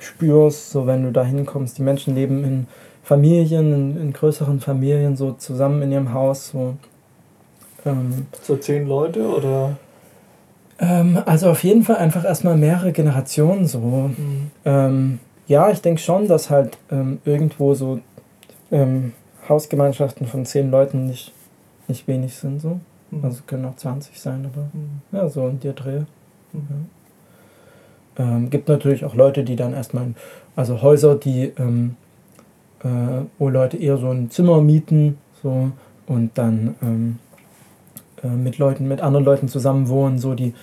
spürst, so wenn du da hinkommst. Die Menschen leben in Familien, in, in größeren Familien, so zusammen in ihrem Haus. So. Ähm, So zehn Leute oder? ähm, also auf jeden Fall einfach erstmal mehrere Generationen so. Mhm. Ähm, ja, ich denke schon, dass halt ähm, irgendwo so ähm, Hausgemeinschaften von zehn Leuten nicht, nicht wenig sind. So. Mhm. Also es können auch 20 sein, aber Mhm. ja, so in der Dreh. Mhm. Ähm, gibt natürlich auch Leute, die dann erstmal, also Häuser, die, ähm, äh, wo Leute eher so ein Zimmer mieten so, und dann ähm, äh, mit Leuten, mit anderen Leuten zusammen wohnen, so die,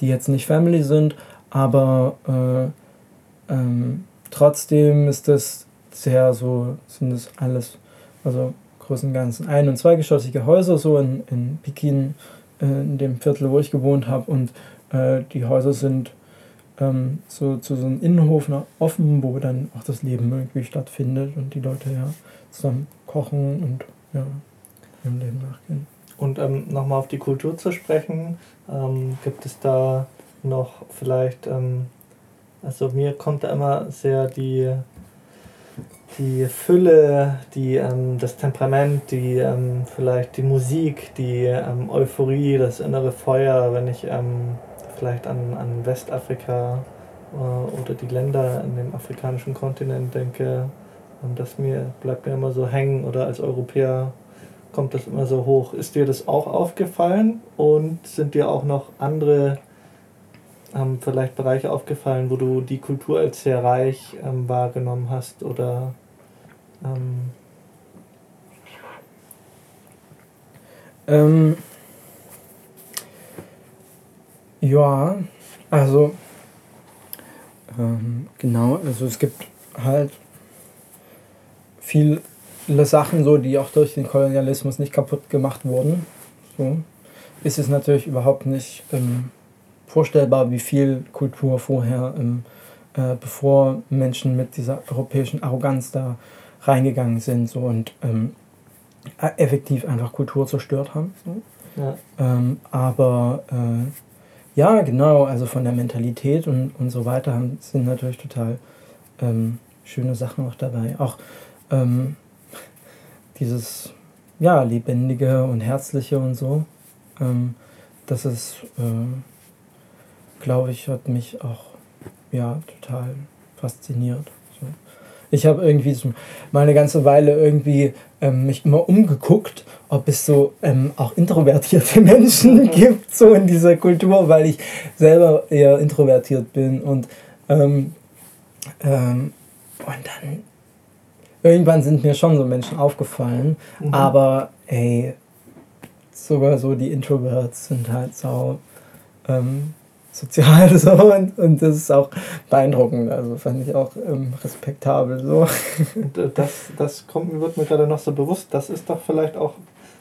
die jetzt nicht Family sind, aber äh, ähm, trotzdem ist das sehr so, sind das alles, also großen Ganzen ein- und zweigeschossige Häuser so in, in Pekin, äh, in dem Viertel, wo ich gewohnt habe. Und äh, die Häuser sind ähm, so zu so einem Innenhof offen, wo dann auch das Leben irgendwie stattfindet und die Leute ja zusammen kochen und ja, ihrem Leben nachgehen. Und ähm, nochmal auf die Kultur zu sprechen, ähm, gibt es da noch vielleicht, ähm, also mir kommt da immer sehr die, die Fülle, die, ähm, das Temperament, die ähm, vielleicht die Musik, die ähm, Euphorie, das innere Feuer, wenn ich vielleicht an, an Westafrika äh, oder die Länder in dem afrikanischen Kontinent denke, das mir, bleibt mir immer so hängen oder als Europäer kommt das immer so hoch. Ist dir das auch aufgefallen und sind dir auch noch andere ähm, vielleicht Bereiche aufgefallen, wo du die Kultur als sehr reich ähm, wahrgenommen hast oder ähm ähm, ja, also ähm, genau, also es gibt halt viele Sachen so, die auch durch den Kolonialismus nicht kaputt gemacht wurden. So ist es natürlich überhaupt nicht ähm, vorstellbar, wie viel Kultur vorher, ähm, äh, bevor Menschen mit dieser europäischen Arroganz da reingegangen sind so, und ähm, effektiv einfach Kultur zerstört haben. So. Ja. Ähm, aber äh, ja, genau, also von der Mentalität und, und so weiter sind natürlich total ähm, schöne Sachen auch dabei. Auch ähm, dieses ja, lebendige und herzliche und so. Ähm, das ist, äh, glaube ich, hat mich auch ja, total fasziniert. Ich habe irgendwie mal eine ganze Weile irgendwie ähm, mich immer umgeguckt, ob es so ähm, auch introvertierte Menschen gibt, so in dieser Kultur, weil ich selber eher introvertiert bin und ähm, ähm und dann irgendwann sind mir schon so Menschen aufgefallen, mhm. aber ey, sogar so die Introverts sind halt so ähm, sozial so und, und das ist auch beeindruckend, also fand ich auch ähm, respektabel so. Das, das kommt, wird mir gerade noch so bewusst, das ist doch vielleicht auch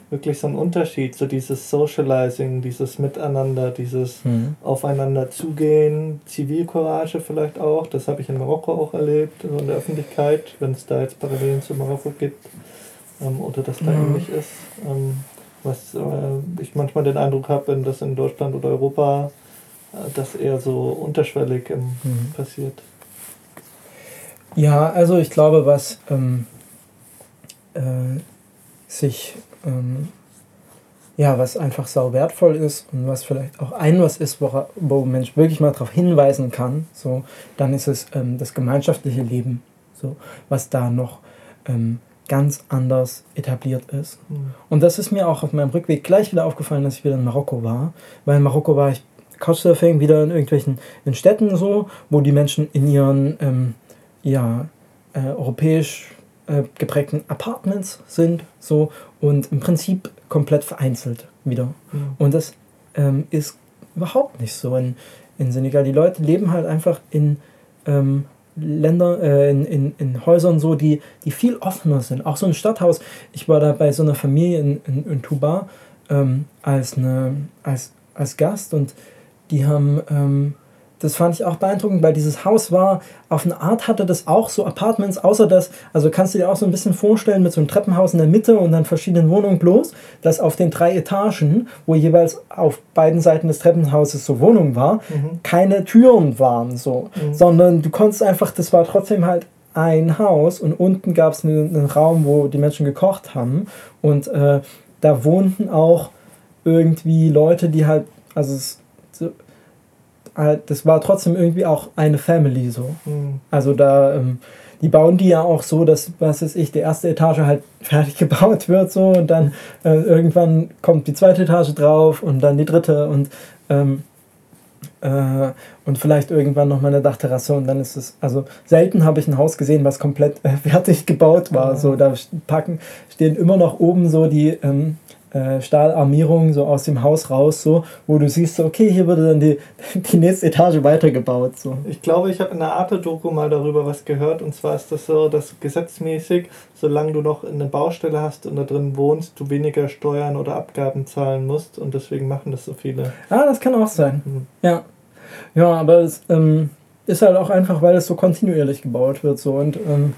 wirklich so ein Unterschied, so dieses Socializing, dieses Miteinander, dieses mhm. Aufeinander zugehen, Zivilcourage vielleicht auch, das habe ich in Marokko auch erlebt, in der Öffentlichkeit, wenn es da jetzt Parallelen zu Marokko gibt ähm, oder das da mhm. ähnlich ist. Ähm, was äh, ich manchmal den Eindruck habe, wenn das in Deutschland oder Europa das eher so unterschwellig ähm, mhm. passiert. Ja, also ich glaube, was ähm, äh, sich ähm, ja, was einfach sau wertvoll ist und was vielleicht auch ein was ist, wo, wo ein Mensch wirklich mal darauf hinweisen kann, so, dann ist es ähm, das gemeinschaftliche Leben, so, was da noch ähm, ganz anders etabliert ist. Mhm. Und das ist mir auch auf meinem Rückweg gleich wieder aufgefallen, dass ich wieder in Marokko war, weil in Marokko war ich Couchsurfing wieder in irgendwelchen in Städten so, wo die Menschen in ihren ähm, ja, äh, europäisch äh, geprägten Apartments sind so und im Prinzip komplett vereinzelt wieder. Mhm. Und das ähm, ist überhaupt nicht so in, in Senegal. Die Leute leben halt einfach in ähm, Ländern, äh, in, in, in Häusern so, die, die viel offener sind. Auch so ein Stadthaus. Ich war da bei so einer Familie in, in, in Tuba ähm, als, eine, als, als Gast und die haben ähm, das fand ich auch beeindruckend, weil dieses Haus war, auf eine Art hatte das auch so Apartments, außer dass, also kannst du dir auch so ein bisschen vorstellen mit so einem Treppenhaus in der Mitte und dann verschiedenen Wohnungen bloß, dass auf den drei Etagen, wo jeweils auf beiden Seiten des Treppenhauses so Wohnungen war, mhm. keine Türen waren so, mhm. sondern du konntest einfach, das war trotzdem halt ein Haus und unten gab es einen, einen, Raum, wo die Menschen gekocht haben und äh, da wohnten auch irgendwie Leute, die halt, also es, halt, das war trotzdem irgendwie auch eine Family so. Mhm. Also da, ähm, die bauen die ja auch so, dass, was weiß ich, die erste Etage halt fertig gebaut wird so und dann äh, irgendwann kommt die zweite Etage drauf und dann die dritte und ähm, äh, und vielleicht irgendwann noch mal eine Dachterrasse und dann ist es, also selten habe ich ein Haus gesehen, was komplett äh, fertig gebaut war. Ja. So, da packen, stehen immer noch oben so die, ähm, äh, Stahlarmierung so aus dem Haus raus, so, wo du siehst, so, okay, hier wurde dann die, die nächste Etage weitergebaut. So. Ich glaube, ich habe in der Arte-Doku mal darüber was gehört und zwar ist das so, dass gesetzmäßig, solange du noch eine Baustelle hast und da drin wohnst, du weniger Steuern oder Abgaben zahlen musst und deswegen machen das so viele. Ah, das kann auch sein. Mhm. Ja. Ja, aber es ähm, ist halt auch einfach, weil es so kontinuierlich gebaut wird. So und ähm,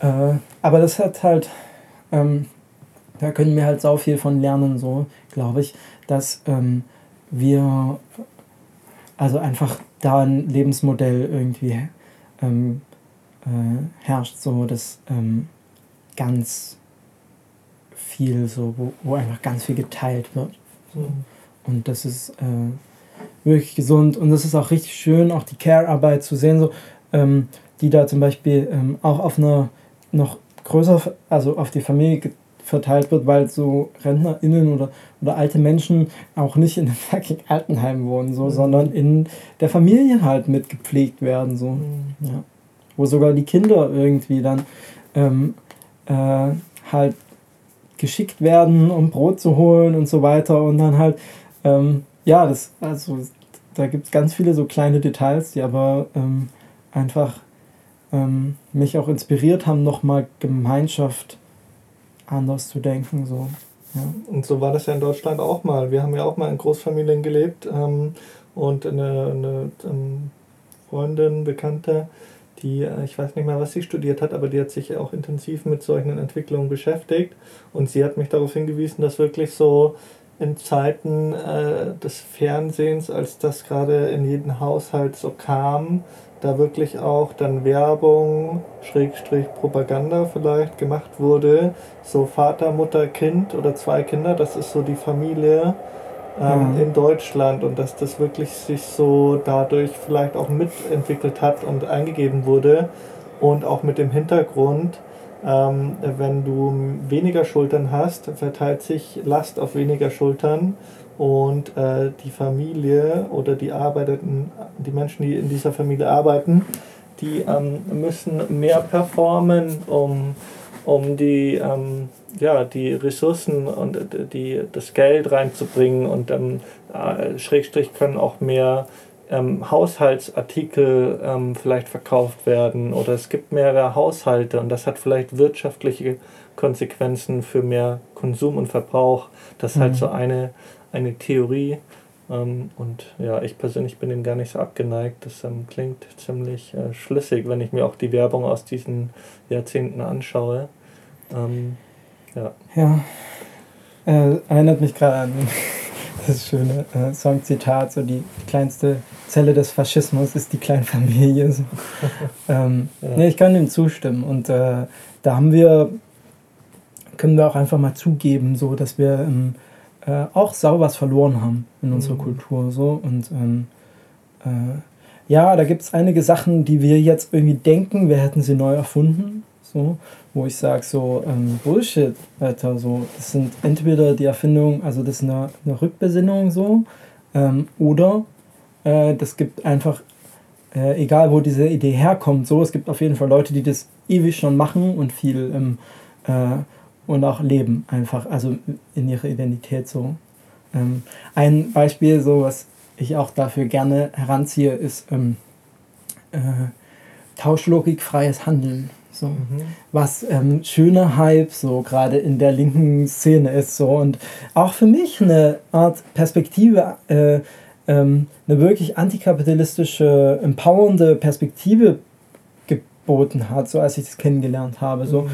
äh, aber das hat halt ähm, da können wir halt sau viel von lernen, so glaube ich, dass ähm, wir also einfach da ein Lebensmodell irgendwie ähm, äh, herrscht, so das ähm, ganz viel so, wo, wo einfach ganz viel geteilt wird. So. Mhm. Und das ist äh, wirklich gesund und das ist auch richtig schön, auch die Care-Arbeit zu sehen, so, ähm, die da zum Beispiel ähm, auch auf einer noch größer, also auf die Familie verteilt wird, weil so RentnerInnen oder, oder alte Menschen auch nicht in einem fucking Altenheim wohnen, so, mhm. sondern in der Familie halt mitgepflegt werden. So. Mhm. Ja. Wo sogar die Kinder irgendwie dann ähm, äh, halt geschickt werden, um Brot zu holen und so weiter. Und dann halt, ähm, ja, das, also da gibt es ganz viele so kleine Details, die aber ähm, einfach ähm, mich auch inspiriert haben, nochmal Gemeinschaft anders zu denken. So. Ja. Und so war das ja in Deutschland auch mal. Wir haben ja auch mal in Großfamilien gelebt ähm, und eine, eine ähm, Freundin, Bekannte, die, äh, ich weiß nicht mehr, was sie studiert hat, aber die hat sich auch intensiv mit solchen Entwicklungen beschäftigt. Und sie hat mich darauf hingewiesen, dass wirklich so in Zeiten äh, des Fernsehens, als das gerade in jeden Haushalt so kam, da wirklich auch dann Werbung, Schrägstrich Propaganda vielleicht gemacht wurde, so Vater, Mutter, Kind oder zwei Kinder, das ist so die Familie ähm, mhm. in Deutschland. Und dass das wirklich sich so dadurch vielleicht auch mitentwickelt hat und eingegeben wurde. Und auch mit dem Hintergrund, ähm, wenn du weniger Schultern hast, verteilt sich Last auf weniger Schultern und äh, die Familie oder die Arbeitenden, die Menschen, die in dieser Familie arbeiten, die ähm, müssen mehr performen, um, um die, ähm, ja, die Ressourcen und die, das Geld reinzubringen und ähm, äh, Schrägstrich können auch mehr ähm, Haushaltsartikel ähm, vielleicht verkauft werden oder es gibt mehrere Haushalte und das hat vielleicht wirtschaftliche Konsequenzen für mehr Konsum und Verbrauch. Das ist halt mhm. halt so eine eine Theorie. Ähm, und ja, ich persönlich bin dem gar nicht so abgeneigt. Das ähm, klingt ziemlich äh, schlüssig, wenn ich mir auch die Werbung aus diesen Jahrzehnten anschaue. Ähm, ja. Ja. Äh, erinnert mich gerade an das schöne äh, Songzitat, so die kleinste Zelle des Faschismus ist die Kleinfamilie. So. ähm, ja. nee, ich kann dem zustimmen. Und äh, da haben wir, können wir auch einfach mal zugeben, so dass wir im äh, auch sau was verloren haben in unserer mhm. Kultur. So. Und ähm, äh, ja, da gibt es einige Sachen, die wir jetzt irgendwie denken, wir hätten sie neu erfunden. So, wo ich sage, so ähm, Bullshit, Alter, so, das sind entweder die Erfindung, also das ist eine, eine Rückbesinnung so, ähm, oder äh, das gibt einfach, äh, egal wo diese Idee herkommt, so, es gibt auf jeden Fall Leute, die das ewig schon machen und viel ähm, äh, und auch leben einfach, also in ihrer Identität so. Ähm, ein Beispiel, so was ich auch dafür gerne heranziehe, ist ähm, äh, tauschlogikfreies Handeln. So. Mhm. Was ähm, schöner Hype so gerade in der linken Szene ist. So. Und auch für mich eine Art Perspektive, äh, ähm, eine wirklich antikapitalistische, empowernde Perspektive geboten hat, so als ich das kennengelernt habe. So. Mhm.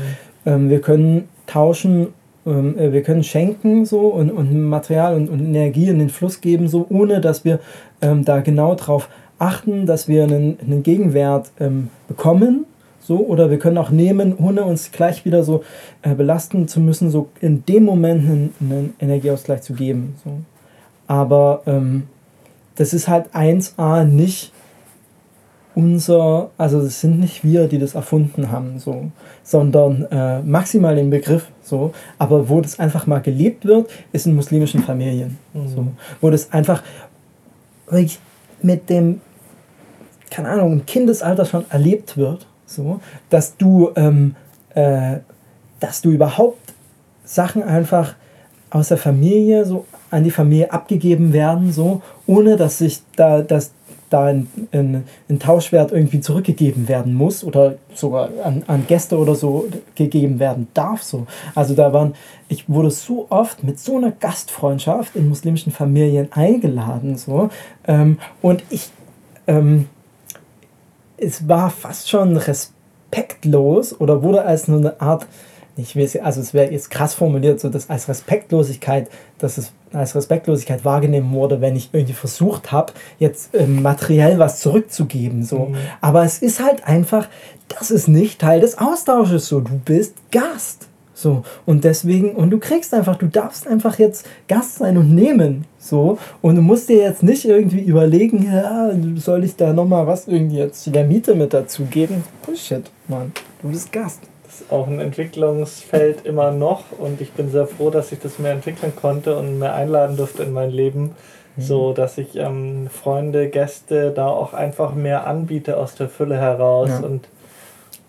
Ähm, wir können tauschen, ähm, äh, wir können schenken so und, und Material und, und Energie in den Fluss geben, so ohne dass wir ähm, da genau drauf achten, dass wir einen, einen Gegenwert ähm, bekommen. So, oder wir können auch nehmen, ohne uns gleich wieder so äh, belasten zu müssen, so in dem Moment einen, einen Energieausgleich zu geben. So. Aber ähm, das ist halt 1a nicht unser, also es sind nicht wir, die das erfunden haben, so, sondern äh, maximal den Begriff, so, aber wo das einfach mal gelebt wird, ist in muslimischen Familien, mhm. so, wo das einfach mit dem, keine Ahnung, im Kindesalter schon erlebt wird, so, dass du, ähm, äh, dass du überhaupt Sachen einfach aus der Familie so an die Familie abgegeben werden, so, ohne dass sich da, dass da ein, ein, ein Tauschwert irgendwie zurückgegeben werden muss oder sogar an, an Gäste oder so gegeben werden darf. So. Also da waren, ich wurde so oft mit so einer Gastfreundschaft in muslimischen Familien eingeladen. So. Ähm, und ich, ähm, es war fast schon respektlos oder wurde als eine Art ich weiß, also es wäre jetzt krass formuliert, so dass als Respektlosigkeit, dass es als Respektlosigkeit wahrgenommen wurde, wenn ich irgendwie versucht habe, jetzt äh, materiell was zurückzugeben. So. Mhm. Aber es ist halt einfach, das ist nicht Teil des Austausches. So, du bist Gast. So, und deswegen, und du kriegst einfach, du darfst einfach jetzt Gast sein und nehmen. So, und du musst dir jetzt nicht irgendwie überlegen, ja, soll ich da nochmal was irgendwie jetzt der Miete mit dazu geben? Bullshit, Mann. Du bist Gast auch ein Entwicklungsfeld immer noch und ich bin sehr froh, dass ich das mehr entwickeln konnte und mehr einladen durfte in mein Leben, mhm. so dass ich ähm, Freunde, Gäste da auch einfach mehr anbiete aus der Fülle heraus ja. und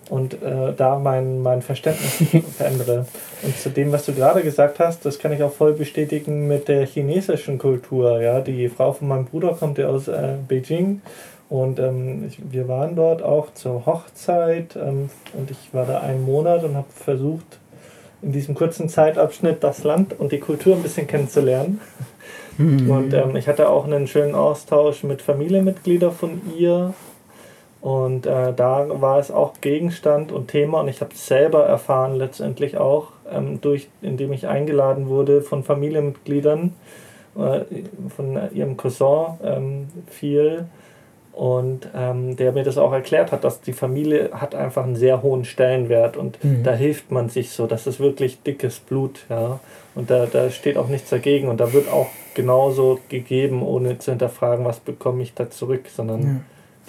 und äh, da mein, mein Verständnis verändere. Und zu dem, was du gerade gesagt hast, das kann ich auch voll bestätigen mit der chinesischen Kultur. Ja, die Frau von meinem Bruder kommt ja aus äh, Beijing und ähm, ich, wir waren dort auch zur Hochzeit ähm, und ich war da einen Monat und habe versucht, in diesem kurzen Zeitabschnitt das Land und die Kultur ein bisschen kennenzulernen. Mhm. Und ähm, ich hatte auch einen schönen Austausch mit Familienmitgliedern von ihr. Und äh, da war es auch Gegenstand und Thema und ich habe es selber erfahren letztendlich auch, ähm, durch, indem ich eingeladen wurde von Familienmitgliedern, äh, von ihrem Cousin ähm, viel und ähm, der mir das auch erklärt hat, dass die Familie hat einfach einen sehr hohen Stellenwert und mhm. da hilft man sich so, das ist wirklich dickes Blut, ja. Und da, da steht auch nichts dagegen und da wird auch genauso gegeben, ohne zu hinterfragen, was bekomme ich da zurück, sondern ja.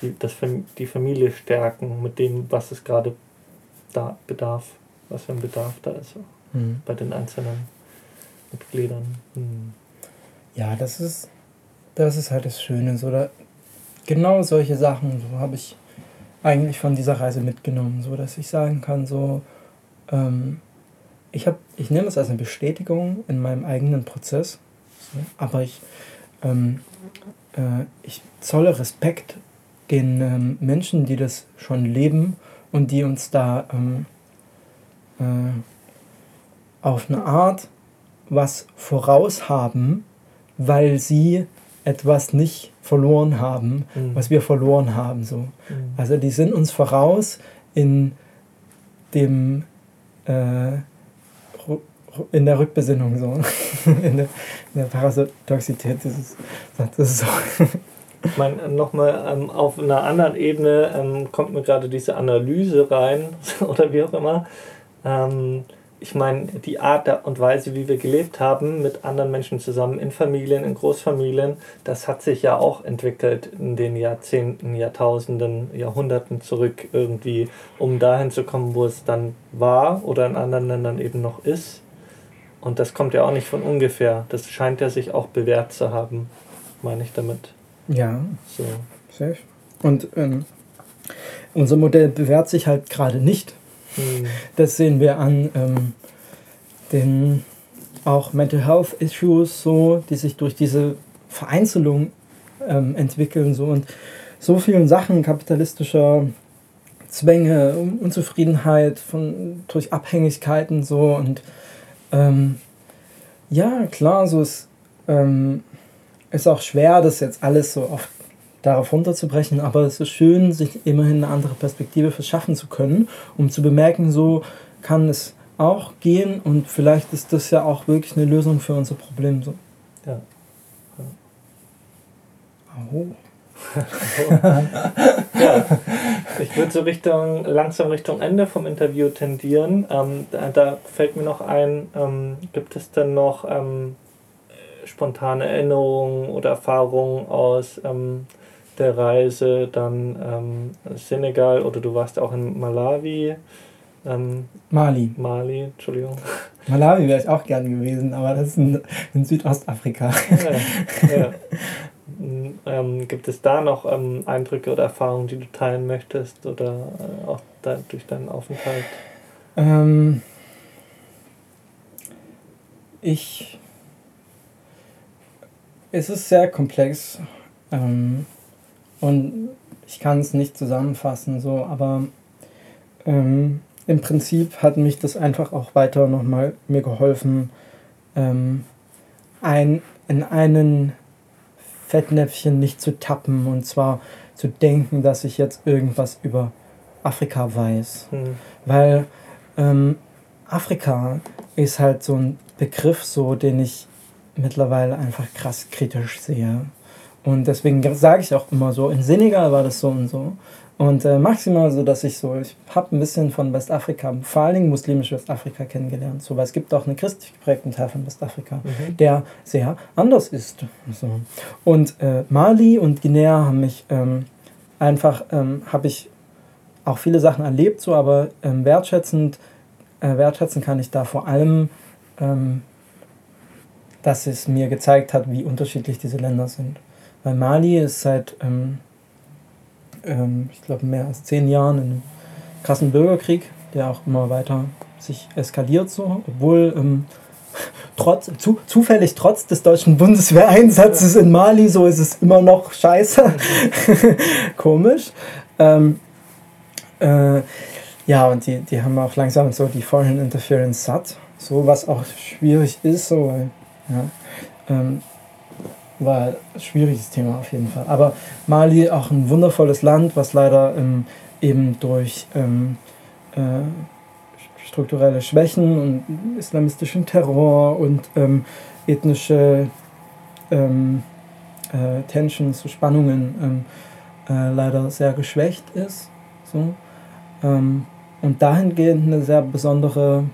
die, das, die Familie stärken mit dem, was es gerade da bedarf, was für ein Bedarf da ist mhm. bei den einzelnen Mitgliedern. Mhm. Ja, das ist, das ist halt das Schöne, so da, genau solche Sachen so habe ich eigentlich von dieser Reise mitgenommen, so dass ich sagen kann, so ähm, ich habe, ich nehme es als eine Bestätigung in meinem eigenen Prozess, so, aber ich, ähm, äh, ich zolle Respekt den ähm, Menschen, die das schon leben und die uns da ähm, äh, auf eine Art was voraus haben, weil sie etwas nicht verloren haben, mhm. was wir verloren haben. So. Mhm. Also die sind uns voraus in dem äh, in der Rückbesinnung so in, der, in der Paradoxität dieses Satzes so. Ich meine, nochmal ähm, auf einer anderen Ebene ähm, kommt mir gerade diese Analyse rein, oder wie auch immer. Ähm, ich meine, die Art und Weise, wie wir gelebt haben mit anderen Menschen zusammen, in Familien, in Großfamilien, das hat sich ja auch entwickelt in den Jahrzehnten, Jahrtausenden, Jahrhunderten zurück irgendwie, um dahin zu kommen, wo es dann war oder in anderen Ländern eben noch ist. Und das kommt ja auch nicht von ungefähr. Das scheint ja sich auch bewährt zu haben, meine ich damit. Ja. So. Safe. Und ähm, unser Modell bewährt sich halt gerade nicht hm. Das sehen wir an ähm, den auch Mental Health Issues, so, die sich durch diese Vereinzelung ähm, entwickeln so, und so vielen Sachen kapitalistischer Zwänge, Unzufriedenheit von, durch Abhängigkeiten so und ähm, ja, klar, so ist, ähm, ist auch schwer, das jetzt alles so auf darauf runterzubrechen, aber es ist schön, sich immerhin eine andere Perspektive verschaffen zu können, um zu bemerken, so kann es auch gehen und vielleicht ist das ja auch wirklich eine Lösung für unser Problem. So. Ja. Oh. ja, ich würde so Richtung, langsam Richtung Ende vom Interview tendieren. Ähm, da, da, fällt mir noch ein, ähm, gibt es denn noch ähm, spontane Erinnerungen oder Erfahrungen aus ähm, der Reise, dann ähm, Senegal oder du warst auch in Malawi. Ähm, Mali. Mali, Entschuldigung. Malawi wäre ich auch gern gewesen, aber das ist in, in Südostafrika. Ja, ja. Ähm, gibt es da noch ähm, Eindrücke oder Erfahrungen, die du teilen möchtest oder äh, auch da, durch deinen Aufenthalt? Ähm, ich es ist sehr komplex ähm, und ich kann es nicht zusammenfassen, so, aber ähm, im Prinzip hat mich das einfach auch weiter nochmal mir geholfen, ähm, ein, in einen Fettnäpfchen nicht zu tappen und zwar zu denken, dass ich jetzt irgendwas über Afrika weiß. Mhm. Weil ähm, Afrika ist halt so ein Begriff, so den ich mittlerweile einfach krass kritisch sehe. Und deswegen sage ich auch immer so, in Senegal war das so und so. Und äh, maximal so, dass ich so, ich habe ein bisschen von Westafrika, vor allen Dingen muslimisch Westafrika kennengelernt. So, weil es gibt auch einen christlich geprägten Teil von Westafrika, mhm. der sehr anders ist. So. Und äh, Mali und Guinea haben mich ähm, einfach, ähm, habe ich auch viele Sachen erlebt, so, aber ähm, wertschätzend, äh, wertschätzen kann ich da vor allem, ähm, dass es mir gezeigt hat, wie unterschiedlich diese Länder sind. Weil Mali ist seit ähm, ähm, ich glaube, mehr als zehn Jahren in einem krassen Bürgerkrieg, der auch immer weiter sich eskaliert, so, obwohl ähm, trotz, zu, zufällig trotz des deutschen Bundeswehreinsatzes in Mali, so ist es immer noch scheiße. Komisch. Ähm, äh, ja, und die, die haben auch langsam so die Foreign Interference satt, so was auch schwierig ist, so, ja. Ähm, war ein schwieriges Thema auf jeden Fall. Aber Mali auch ein wundervolles Land, was leider ähm, eben durch ähm, äh, strukturelle Schwächen und islamistischen Terror und ähm, ethnische ähm, äh, Tensions, so Spannungen ähm, äh, leider sehr geschwächt ist. So. Ähm, und dahingehend eine sehr besondere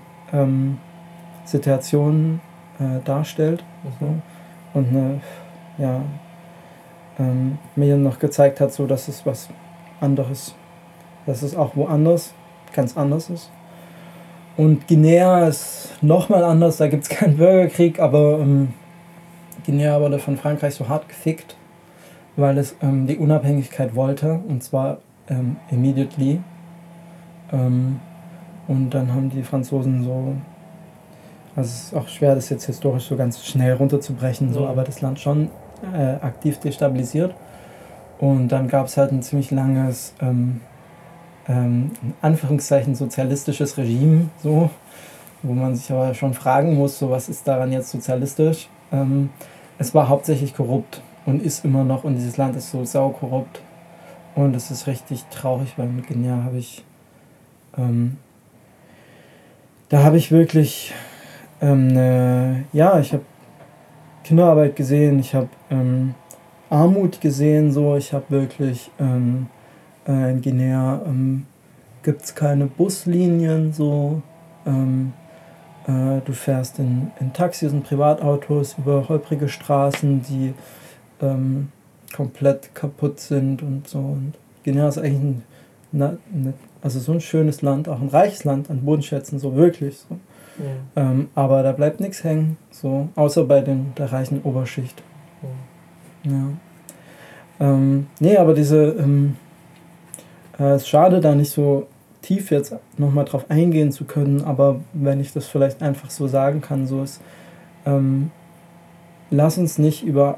Situation äh, darstellt. Mhm. So. Und eine ja, ähm, mir noch gezeigt hat, so dass es was anderes, dass es auch woanders ganz anders ist. Und Guinea ist nochmal anders, da gibt es keinen Bürgerkrieg, aber ähm, Guinea wurde von Frankreich so hart gefickt, weil es ähm, die Unabhängigkeit wollte, und zwar ähm, immediately. Ähm, und dann haben die Franzosen so, also es ist auch schwer, das jetzt historisch so ganz schnell runterzubrechen, so, aber das Land schon äh, aktiv destabilisiert. Und dann gab es halt ein ziemlich langes, ähm, ähm, in Anführungszeichen, sozialistisches Regime, so, wo man sich aber schon fragen muss, so was ist daran jetzt sozialistisch. Ähm, es war hauptsächlich korrupt und ist immer noch, und dieses Land ist so saukorrupt. Und es ist richtig traurig, weil mit Guinea habe ich, ähm, da habe ich wirklich, ähm, ne, ja, ich habe Kinderarbeit gesehen, ich habe ähm, Armut gesehen, so ich habe wirklich ähm, äh, in Guinea ähm, gibt es keine Buslinien, so ähm, äh, du fährst in, in Taxis und Privatautos über holprige Straßen, die ähm, komplett kaputt sind und so. Und Guinea ist eigentlich ein, ne, also so ein schönes Land, auch ein reiches Land an Bodenschätzen, so wirklich. So. Ja. Ähm, aber da bleibt nichts hängen, so, außer bei den, der reichen Oberschicht. Ja. ja. Ähm, nee, aber diese, ähm, äh, es ist schade, da nicht so tief jetzt nochmal drauf eingehen zu können, aber wenn ich das vielleicht einfach so sagen kann, so ist, ähm, lass uns nicht über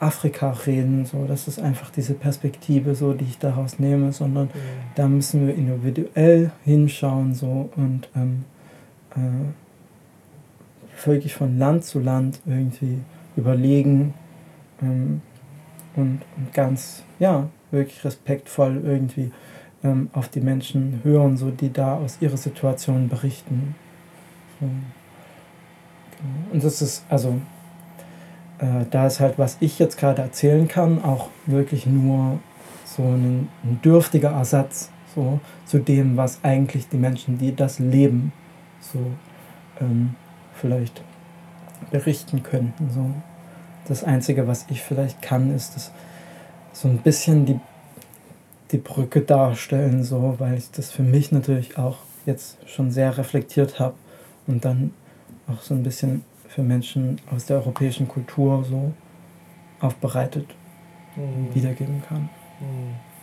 Afrika reden, so, das ist einfach diese Perspektive, so, die ich daraus nehme, sondern ja. da müssen wir individuell hinschauen, so, und ähm, äh, wirklich von Land zu Land irgendwie überlegen ähm, und, und ganz, ja, wirklich respektvoll irgendwie ähm, auf die Menschen hören, so die da aus ihrer Situation berichten. Genau. Und das ist, also, äh, da ist halt, was ich jetzt gerade erzählen kann, auch wirklich nur so ein, ein dürftiger Ersatz so, zu dem, was eigentlich die Menschen, die das leben, so ähm, vielleicht berichten könnten. So. Das Einzige, was ich vielleicht kann, ist das so ein bisschen die, die Brücke darstellen, so, weil ich das für mich natürlich auch jetzt schon sehr reflektiert habe und dann auch so ein bisschen für Menschen aus der europäischen Kultur so aufbereitet mhm. wiedergeben kann. Mhm.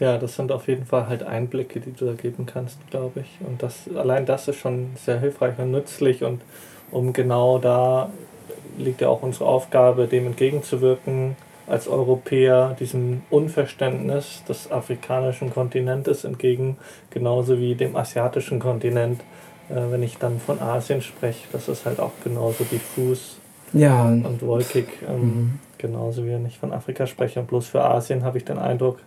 Ja, das sind auf jeden Fall halt Einblicke, die du da geben kannst, glaube ich. Und das, allein das ist schon sehr hilfreich und nützlich und um genau da liegt ja auch unsere Aufgabe, dem entgegenzuwirken, als Europäer diesem Unverständnis des afrikanischen Kontinentes entgegen, genauso wie dem asiatischen Kontinent. Äh, wenn ich dann von Asien spreche, das ist halt auch genauso diffus ja. und wolkig, ähm, mhm. genauso wie wenn ich von Afrika spreche. Und bloß für Asien habe ich den Eindruck,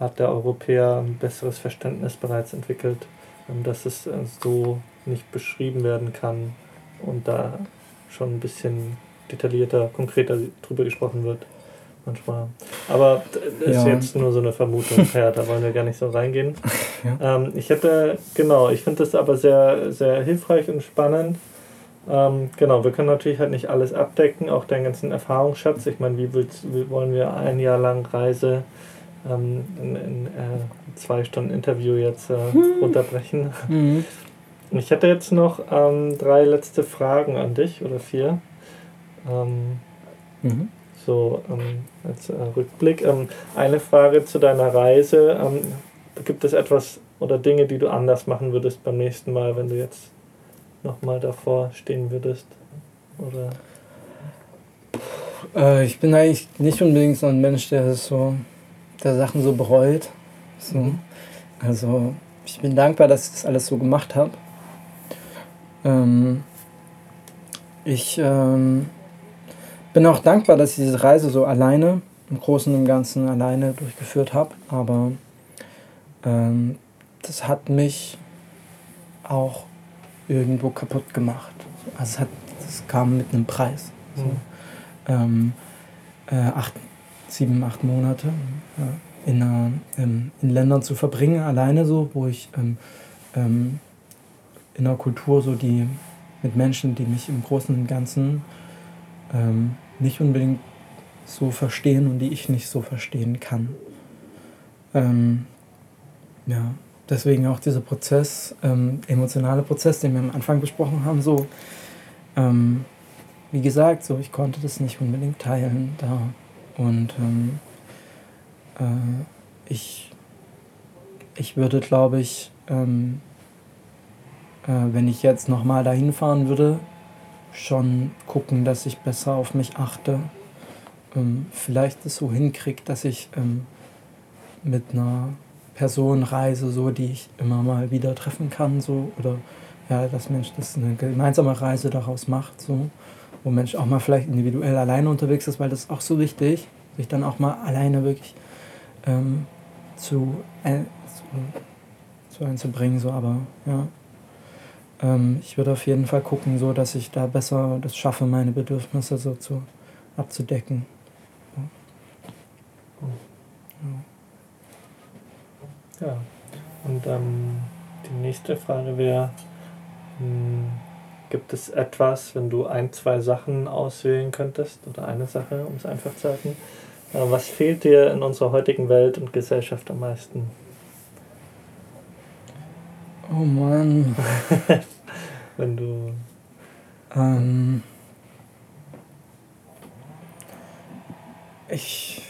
hat der Europäer ein besseres Verständnis bereits entwickelt, ähm, dass es äh, so nicht beschrieben werden kann und da schon ein bisschen detaillierter, konkreter drüber gesprochen wird manchmal. Aber das ist ja. jetzt nur so eine Vermutung, ja, da wollen wir gar nicht so reingehen. Ja. Ähm, ich hätte, genau, ich finde das aber sehr, sehr hilfreich und spannend. Ähm, genau, wir können natürlich halt nicht alles abdecken, auch deinen ganzen Erfahrungsschatz. Ich meine, wie, wie wollen wir ein Jahr lang Reise ähm, in, in äh, zwei Stunden Interview jetzt äh, hm. runterbrechen? Mhm. Ich hätte jetzt noch ähm, drei letzte Fragen an dich oder vier. Ähm, mhm so ähm, als äh, Rückblick. Ähm, eine Frage zu deiner Reise. Ähm, gibt es etwas oder Dinge, die du anders machen würdest beim nächsten Mal, wenn du jetzt nochmal davor stehen würdest? Oder? Äh, ich bin eigentlich nicht unbedingt so ein Mensch, der so der Sachen so bereut. So. Mhm. Also ich bin dankbar, dass ich das alles so gemacht habe. Ähm, ich ähm, bin auch dankbar, dass ich diese Reise so alleine, im Großen und Ganzen alleine durchgeführt habe. Aber ähm, das hat mich auch irgendwo kaputt gemacht. Also es, hat, es kam mit einem Preis. So. Mhm. Ähm, äh, acht, sieben, acht Monate in, einer, ähm, in Ländern zu verbringen, alleine so, wo ich ähm, ähm, in einer Kultur so die mit Menschen, die mich im Großen und Ganzen nicht unbedingt so verstehen und die ich nicht so verstehen kann. Ähm, ja, deswegen auch dieser Prozess, ähm, emotionale Prozess, den wir am Anfang besprochen haben, so, ähm, wie gesagt, so, ich konnte das nicht unbedingt teilen da. Und ähm, äh, ich, ich würde, glaube ich, ähm, äh, wenn ich jetzt nochmal dahin fahren würde, schon gucken, dass ich besser auf mich achte. Ähm, vielleicht es so hinkriege, dass ich ähm, mit einer Person reise, so die ich immer mal wieder treffen kann, so oder ja, dass Mensch das eine gemeinsame Reise daraus macht, so wo Mensch auch mal vielleicht individuell alleine unterwegs ist, weil das ist auch so wichtig, sich dann auch mal alleine wirklich ähm, zu, äh, zu, zu einzubringen, so aber ja. Ähm, ich würde auf jeden Fall gucken, so dass ich da besser das schaffe, meine Bedürfnisse so zu, abzudecken. Ja. ja. Und ähm, die nächste Frage wäre, hm, gibt es etwas, wenn du ein, zwei Sachen auswählen könntest, oder eine Sache, um es einfach zu äh, was fehlt dir in unserer heutigen Welt und Gesellschaft am meisten? Oh Mann. Wenn du. Ähm, ich.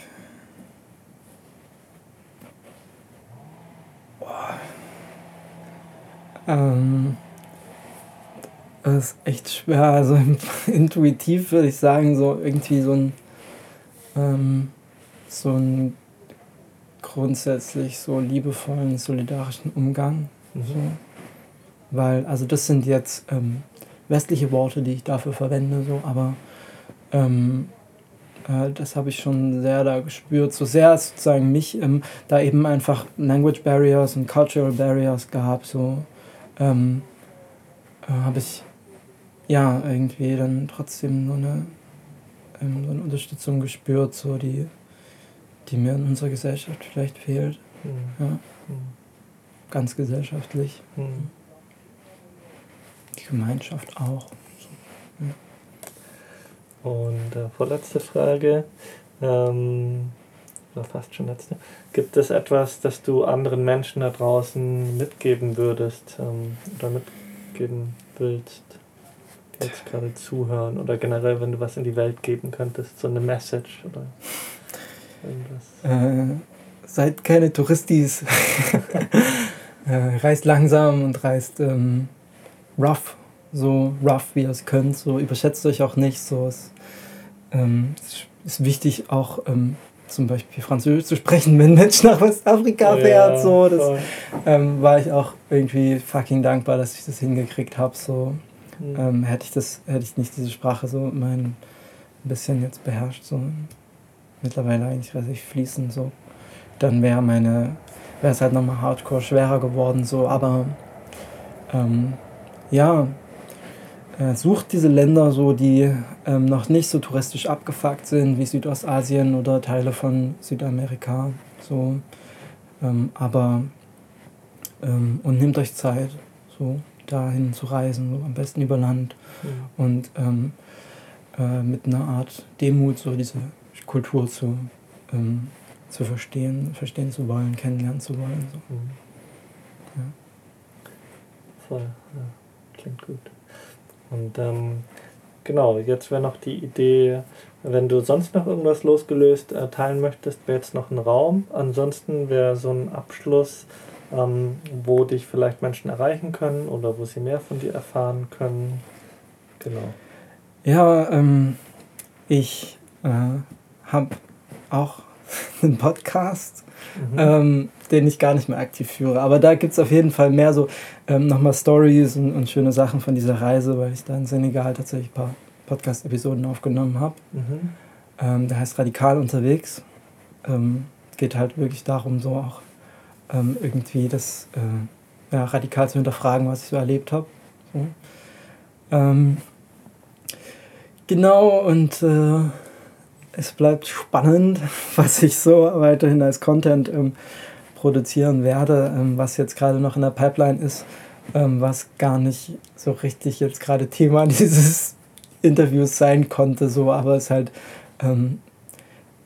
Boah. Ähm, das ist echt schwer. Also intuitiv würde ich sagen, so irgendwie so ein. Ähm, so ein grundsätzlich so liebevollen, solidarischen Umgang. So. Weil, also das sind jetzt ähm, westliche Worte, die ich dafür verwende, so, aber ähm, äh, das habe ich schon sehr da gespürt, so sehr sozusagen mich ähm, da eben einfach Language Barriers und Cultural Barriers gab, so ähm, äh, habe ich ja irgendwie dann trotzdem so eine, ähm, so eine Unterstützung gespürt, so die, die mir in unserer Gesellschaft vielleicht fehlt. Mhm. Ja. Mhm ganz gesellschaftlich. Mhm. Die Gemeinschaft auch. So, ja. Und äh, vorletzte Frage, ähm, oder fast schon letzte. Gibt es etwas, das du anderen Menschen da draußen mitgeben würdest ähm, oder mitgeben willst, jetzt gerade zuhören oder generell, wenn du was in die Welt geben könntest, so eine Message oder irgendwas? Äh, seid keine Touristis. äh, reist langsam und reist ähm, rough, so rough wie ihr es könnt. So überschätzt euch auch nicht. So es, ähm, ist wichtig auch ähm, zum Beispiel Französisch zu sprechen, wenn Mensch nach Westafrika oh, fährt. Ja, so, das ähm, war ich auch irgendwie fucking dankbar, dass ich das hingekriegt habe. So mhm. ähm, hätte ich das, hätte ich nicht diese Sprache so mein ein bisschen jetzt beherrscht, so mittlerweile eigentlich relativ fließend so, dann wäre meine, wäre es halt nochmal hardcore schwerer geworden, so, aber ähm, ja, äh, sucht diese Länder so, die ähm, noch nicht so touristisch abgefuckt sind wie Südostasien oder Teile von Südamerika. So. Ähm, aber ähm, und nehmt euch Zeit, so dahin zu reisen, so am besten über Land mhm. und ähm, äh, mit einer Art Demut so diese Kultur zu, ähm, zu verstehen, verstehen zu wollen, kennenlernen zu wollen. So. Mhm. Ja. Voll, ja. klingt gut. Und ähm, genau, jetzt wäre noch die Idee, wenn du sonst noch irgendwas losgelöst äh, teilen möchtest, wäre jetzt noch ein Raum. Ansonsten wäre so ein Abschluss, ähm, wo dich vielleicht Menschen erreichen können oder wo sie mehr von dir erfahren können. Genau. Ja, ähm, ich äh, habe auch einen Podcast, mhm. ähm, den ich gar nicht mehr aktiv führe. Aber da gibt es auf jeden Fall mehr so ähm, nochmal Stories und, und, schöne Sachen von dieser Reise, weil ich da in Senegal tatsächlich ein paar Podcast-Episoden aufgenommen habe. Mhm. Ähm, der heißt Radikal unterwegs. Ähm, geht halt wirklich darum, so auch ähm, irgendwie das äh, ja, radikal zu hinterfragen, was ich so erlebt habe. So. Ähm, genau, und äh, es bleibt spannend, was ich so weiterhin als Content ähm, produzieren werde, ähm, was jetzt gerade noch in der Pipeline ist, ähm, was gar nicht so richtig jetzt gerade Thema dieses Interviews sein konnte, so, aber es ist halt ähm,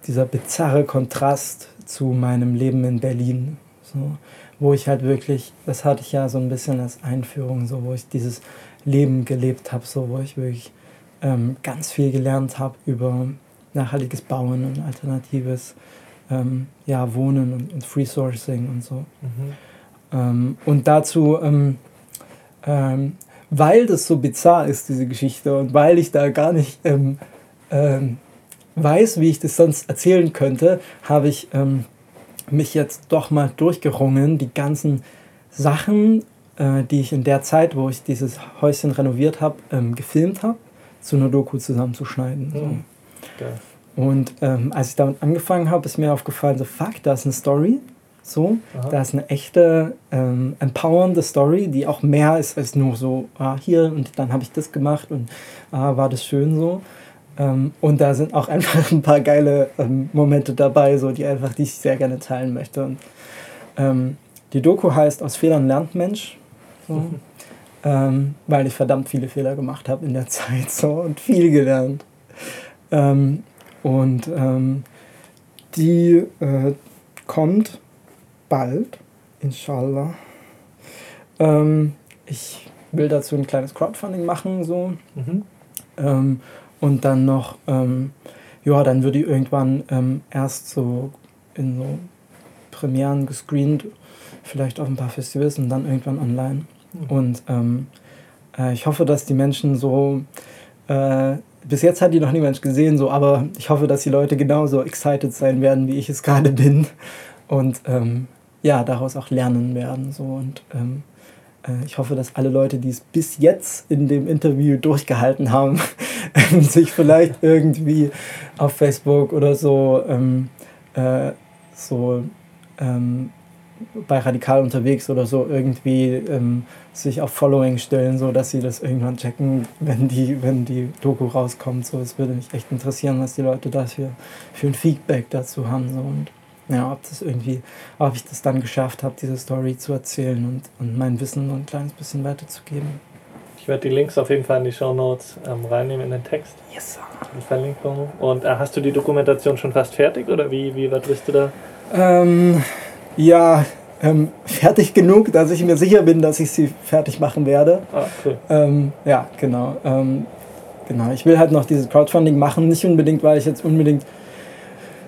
dieser bizarre Kontrast zu meinem Leben in Berlin, so, wo ich halt wirklich, das hatte ich ja so ein bisschen als Einführung, so, wo ich dieses Leben gelebt habe, so, wo ich wirklich ähm, ganz viel gelernt habe über nachhaltiges Bauen und alternatives ähm, ja, Wohnen und, und Free Sourcing und so. Mhm. Ähm, und dazu, ähm, ähm, weil das so bizarr ist, diese Geschichte, und weil ich da gar nicht ähm, ähm, weiß, wie ich das sonst erzählen könnte, habe ich mich jetzt doch mal durchgerungen, die ganzen Sachen, äh, die ich in der Zeit, wo ich dieses Häuschen renoviert habe, gefilmt habe, zu einer Doku zusammenzuschneiden. Mhm. So. Geil. Und ähm, als ich damit angefangen habe, ist mir aufgefallen, so fuck, da ist eine Story. So, Aha. da ist eine echte, ähm, empowernde Story, die auch mehr ist als nur so, ah, hier und dann habe ich das gemacht und ah, war das schön so. Ähm, und da sind auch einfach ein paar geile ähm, Momente dabei, so, die einfach, die ich sehr gerne teilen möchte. Und, ähm, die Doku heißt Aus Fehlern lernt Mensch. So. Mhm. Ähm, weil ich verdammt viele Fehler gemacht habe in der Zeit so und viel gelernt. Ähm, und ähm, die äh, kommt bald, inshallah. Ich will dazu ein kleines Crowdfunding machen, so. Mhm. Und dann noch, ähm, ja, dann würde ich irgendwann ähm, erst so in so Premieren gescreent, vielleicht auf ein paar Festivals und dann irgendwann online. Mhm. Und ähm, äh, ich hoffe, dass die Menschen so äh, bis jetzt hat die noch niemand gesehen, so, aber ich hoffe, dass die Leute genauso excited sein werden, wie ich es gerade bin. Und ähm, ja, daraus auch lernen werden. So. Und ähm, äh, ich hoffe, dass alle Leute, die es bis jetzt in dem Interview durchgehalten haben, sich vielleicht irgendwie auf Facebook oder so, ähm, äh, so ähm, bei Radikal unterwegs oder so irgendwie ähm, sich auf Following stellen, so dass sie das irgendwann checken, wenn die, wenn die Doku rauskommt. So, es würde mich echt interessieren, was die Leute dafür für ein Feedback dazu haben. So. Und ja, ob das irgendwie, ob ich das dann geschafft habe, diese Story zu erzählen und, und mein Wissen noch ein kleines bisschen weiterzugeben. Ich werde die Links auf jeden Fall in die Show Notes ähm, reinnehmen in den Text. Yes, sir. Verlinkung. Und äh, hast du die Dokumentation schon fast fertig oder wie, wie weit bist du da? Ähm, ja, ähm, fertig genug, dass ich mir sicher bin, dass ich sie fertig machen werde. Ah, cool. Ähm, ja, genau. Ähm, genau. Ich will halt noch dieses Crowdfunding machen, nicht unbedingt, weil ich jetzt unbedingt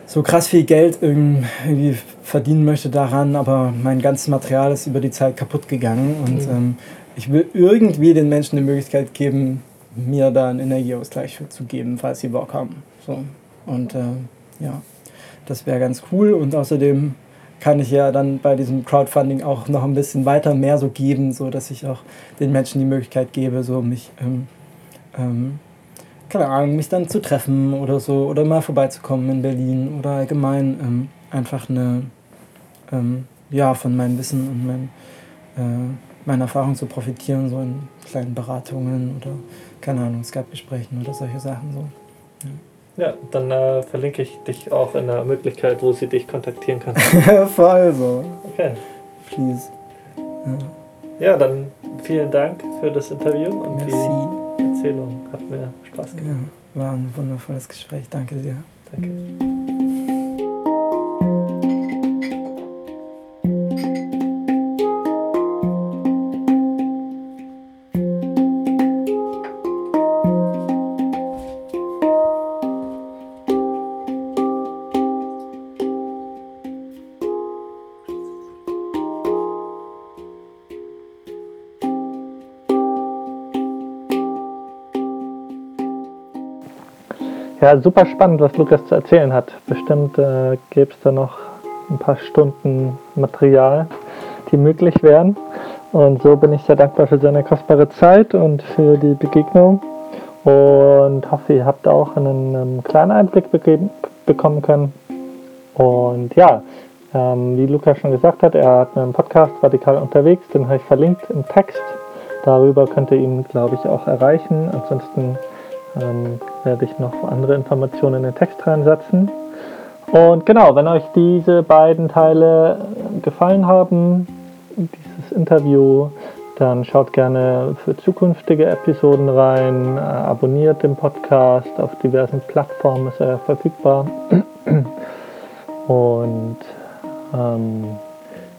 so krass viel Geld irgendwie verdienen möchte daran, aber mein ganzes Material ist über die Zeit kaputt gegangen und mhm. ähm, ich will irgendwie den Menschen die Möglichkeit geben, mir da einen Energieausgleich zu geben, falls sie Bock haben. So. Und äh, ja, das wäre ganz cool und außerdem kann ich ja dann bei diesem Crowdfunding auch noch ein bisschen weiter mehr so geben, so dass ich auch den Menschen die Möglichkeit gebe, so mich, ähm, ähm, keine Ahnung, mich dann zu treffen oder so oder mal vorbeizukommen in Berlin oder allgemein ähm, einfach eine, ähm, ja, von meinem Wissen und mein, äh, meiner Erfahrung zu profitieren, so in kleinen Beratungen oder, keine Ahnung, Skype-Gesprächen oder solche Sachen so. Ja. Ja, dann äh, verlinke ich dich auch in der Möglichkeit, wo sie dich kontaktieren kann. Voll so. Okay. Please. Ja. ja. dann vielen Dank für das Interview und Merci. die Erzählung. Hat mir Spaß gemacht. Ja, war ein wundervolles Gespräch. Danke dir. Danke. Ja, super spannend, was Lukas zu erzählen hat. Bestimmt äh, gäbe es da noch ein paar Stunden Material, die möglich wären. Und so bin ich sehr dankbar für seine kostbare Zeit und für die Begegnung. Und hoffe, ihr habt auch einen, einen kleinen Einblick bekommen können. Und ja, ähm, wie Lukas schon gesagt hat, er hat einen Podcast radikal unterwegs, den habe ich verlinkt im Text. Darüber könnt ihr ihn, glaube ich, auch erreichen. Ansonsten ähm, werde ich noch andere Informationen in den Text reinsetzen. Und genau, wenn euch diese beiden Teile gefallen haben, dieses Interview, dann schaut gerne für zukünftige Episoden rein, äh, abonniert den Podcast, auf diversen Plattformen ist er verfügbar. Und ähm,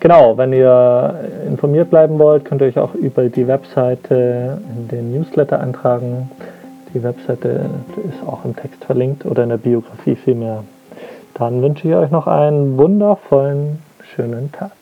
genau, wenn ihr informiert bleiben wollt, könnt ihr euch auch über die Webseite in den Newsletter eintragen. Die Webseite ist auch im Text verlinkt oder in der Biografie vielmehr. Dann wünsche ich euch noch einen wundervollen, schönen Tag.